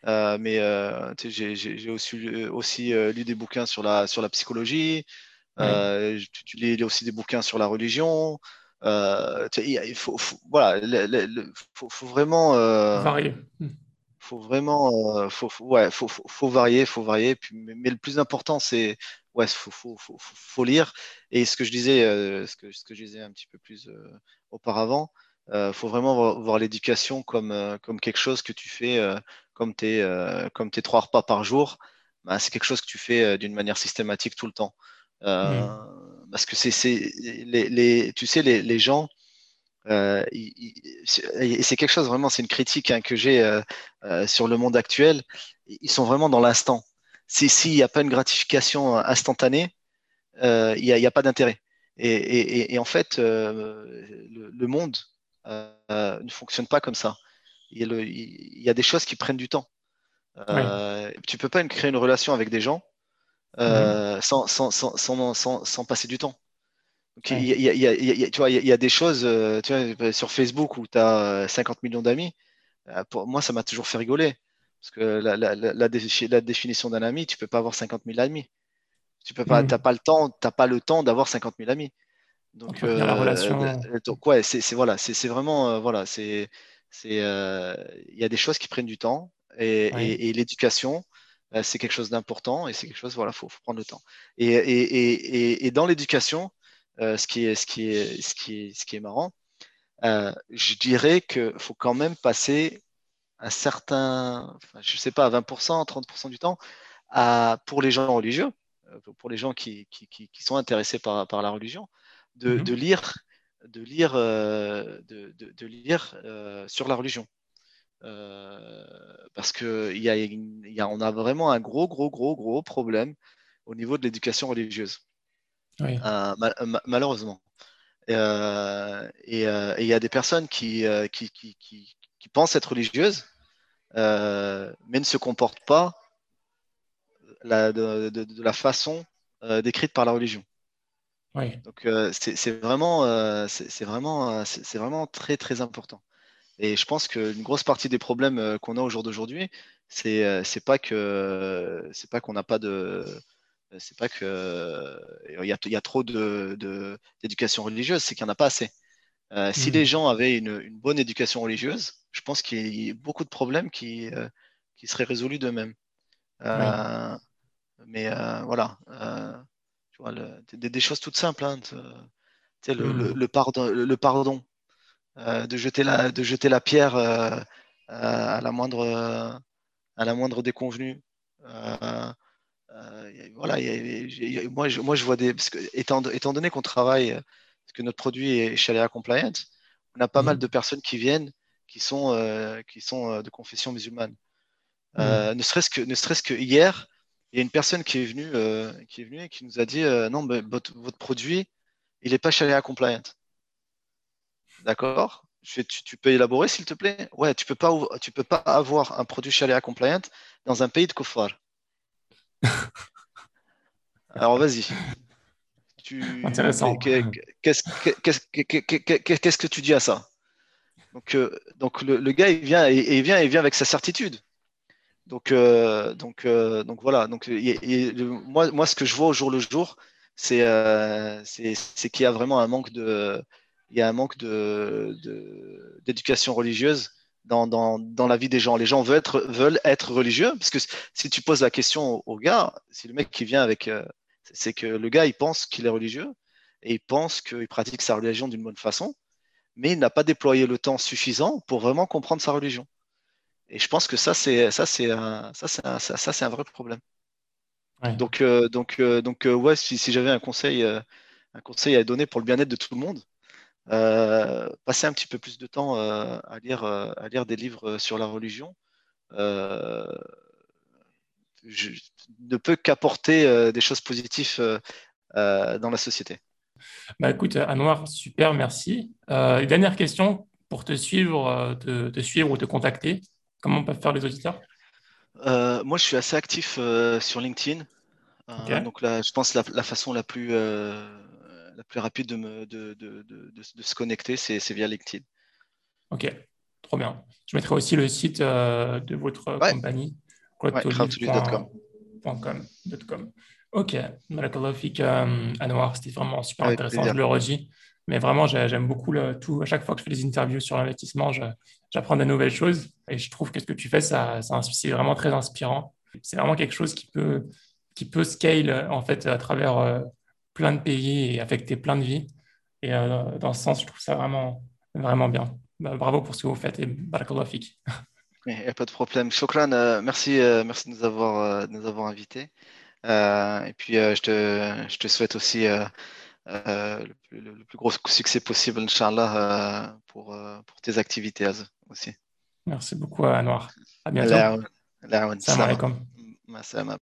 Euh, mais euh, j'ai aussi, aussi euh, lu des bouquins sur la, sur la psychologie. tu, lis aussi des bouquins sur la religion. il faut, voilà, faut, faut, vraiment varier. Faut vraiment, faut, ouais, faut, faut, varier, faut varier. Puis, mais, le plus important, c'est ouais, faut, faut, faut, faut, lire. Et ce que je disais, ce que, ce que je disais un petit peu plus auparavant, il faut vraiment voir, l'éducation comme, comme quelque chose que tu fais comme tes, euh, comme tes trois repas par jour, bah, c'est quelque chose que tu fais euh, d'une manière systématique tout le temps. Euh, mm. Parce que c'est, les, les, tu sais, les, les gens, et c'est quelque chose vraiment, c'est une critique hein, que j'ai sur le monde actuel, ils sont vraiment dans l'instant. S'il n'y a pas une gratification instantanée, il n'y a, a, pas d'intérêt. Et, et, et, en fait, le, le, monde ne fonctionne pas comme ça il y, a des choses qui prennent du temps. Euh, Tu peux pas créer une relation avec des gens euh, sans, sans, sans, sans, passer du temps. il, y a, tu vois, il y a des choses tu vois, sur Facebook où tu as 50 millions d'amis. Pour moi, ça m'a toujours fait rigoler. Parce que la, la, la, définition d'un ami, tu peux pas avoir 50 000 amis. Tu peux pas, pas le temps, t'as pas le temps d'avoir 50 000 amis. Donc, la relation... donc ouais, c'est voilà, c'est vraiment voilà, c'est c'est, euh, il y a des choses qui prennent du temps et, l'éducation, euh, c'est quelque chose d'important et c'est quelque chose, voilà, faut, faut prendre le temps. Et, et dans l'éducation, euh, ce qui est, ce qui est, ce qui est, ce qui est marrant, je dirais qu'il faut quand même passer un certain, je ne sais pas, 20%, 30% du temps à, pour les gens religieux, pour les gens qui, qui, sont intéressés par, par, la religion, de, mhm. de lire, de lire, euh, de, de, lire euh, sur la religion. parce que y a, y a, on a vraiment un gros, gros, gros, gros problème au niveau de l'éducation religieuse. malheureusement. et il y a des personnes qui, qui, qui, qui pensent être religieuses, mais ne se comportent pas de, la façon euh, décrite par la religion. Donc euh, c'est vraiment, euh, c'est vraiment, c'est vraiment très très important. Et je pense qu'une grosse partie des problèmes qu'on a au jour d'aujourd'hui, c'est c'est pas que c'est pas qu'on n'a pas de c'est pas que il y a, y a, trop de d'éducation religieuse, c'est qu'il n'y en a pas assez. Si les gens avaient une, une, bonne éducation religieuse, je pense qu'il y a beaucoup de problèmes qui, qui seraient résolus d'eux-mêmes. Mais euh, voilà, euh, tu vois, des, choses toutes simples. Hein, le, le, hmm. pardon, le, pardon euh, de, jeter la, de jeter la pierre à, la moindre, à la moindre déconvenue. voilà, moi, je, moi, je vois des. Parce que, étant, étant donné qu'on travaille, parce que notre produit est Sharia compliant, on a pas mal hmm. de personnes qui viennent qui sont, qui sont de confession musulmane. Hmm. ne serait-ce que, ne serait-ce que hier, il y a une personne qui est venue, euh, qui est venue et qui nous a dit euh, non, votre, produit, il n'est pas Sharia compliant. D'accord? Tu, tu, peux élaborer, s'il te plaît? Ouais, tu peux pas, tu peux pas avoir un produit Sharia compliant dans un pays de kuffar. Alors vas-y. Intéressant. Qu'est-ce que tu dis à ça? Donc, euh, donc le, gars, il vient, il vient, il vient avec sa certitude. Donc, euh, donc, euh, donc voilà. Donc, moi, moi, ce que je vois au jour le jour, c'est euh, qu'il y a vraiment un manque de, manque d'éducation religieuse dans, dans, dans, la vie des gens. Les gens veulent être, veulent être religieux parce que si tu poses la question au, gars, si le mec qui vient avec, c'est que le gars il pense qu'il est religieux et il pense qu'il pratique sa religion d'une bonne façon, mais il n'a pas déployé le temps suffisant pour vraiment comprendre sa religion. Et je pense que ça, c'est ça, c'est un, ça, c'est un, ça, c'est un vrai problème. Donc, euh, donc, euh, donc, euh, ouais, si, si j'avais un conseil, un conseil à donner pour le bien-être de tout le monde, passer un petit peu plus de temps à lire, à lire des livres sur la religion. Je ne peut qu'apporter des choses positives dans la société. Bah écoute, Anouar, super, merci. dernière question pour te suivre, te, suivre ou te contacter. Comment peuvent faire les auditeurs? Euh, Moi, je suis assez actif euh, sur LinkedIn. Euh, donc là, je pense la, la façon la plus, la plus rapide de, me, de, de, de, se connecter, c'est via LinkedIn. Ok, trop bien. Je mettrai aussi le site de votre compagnie, crowdtolive.com. Ok, Malakallah Anwar, c'était vraiment super intéressant, je le redis. Mais vraiment, j'aime beaucoup le, tout. À chaque fois que je fais des interviews sur l'investissement, j'apprends de nouvelles choses. Et je trouve que ce que tu fais, ça, c'est vraiment très inspirant. C'est vraiment quelque chose qui peut, qui peut scale en fait à travers euh, plein de pays et affecter plein de vies. Et euh, dans ce sens, je trouve ça vraiment, vraiment bien. Bah, bravo pour ce que vous faites et barakallah fik. Pas de problème. Shokran, euh, merci, merci de nous avoir, nous avoir invités. et puis, je, te, je te souhaite aussi euh, le, plus gros succès possible, Inch'Allah, euh, pour, euh, pour tes activités aussi. Merci beaucoup, Anwar. À bientôt. Salam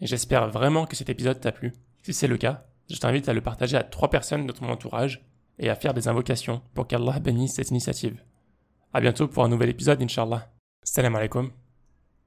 Et j'espère vraiment que cet épisode t'a plu. Si c'est le cas, je t'invite à le partager à trois personnes de ton entourage et à faire des invocations pour qu'Allah bénisse cette initiative. À bientôt pour un nouvel épisode, Inch'Allah. Salam alaikum.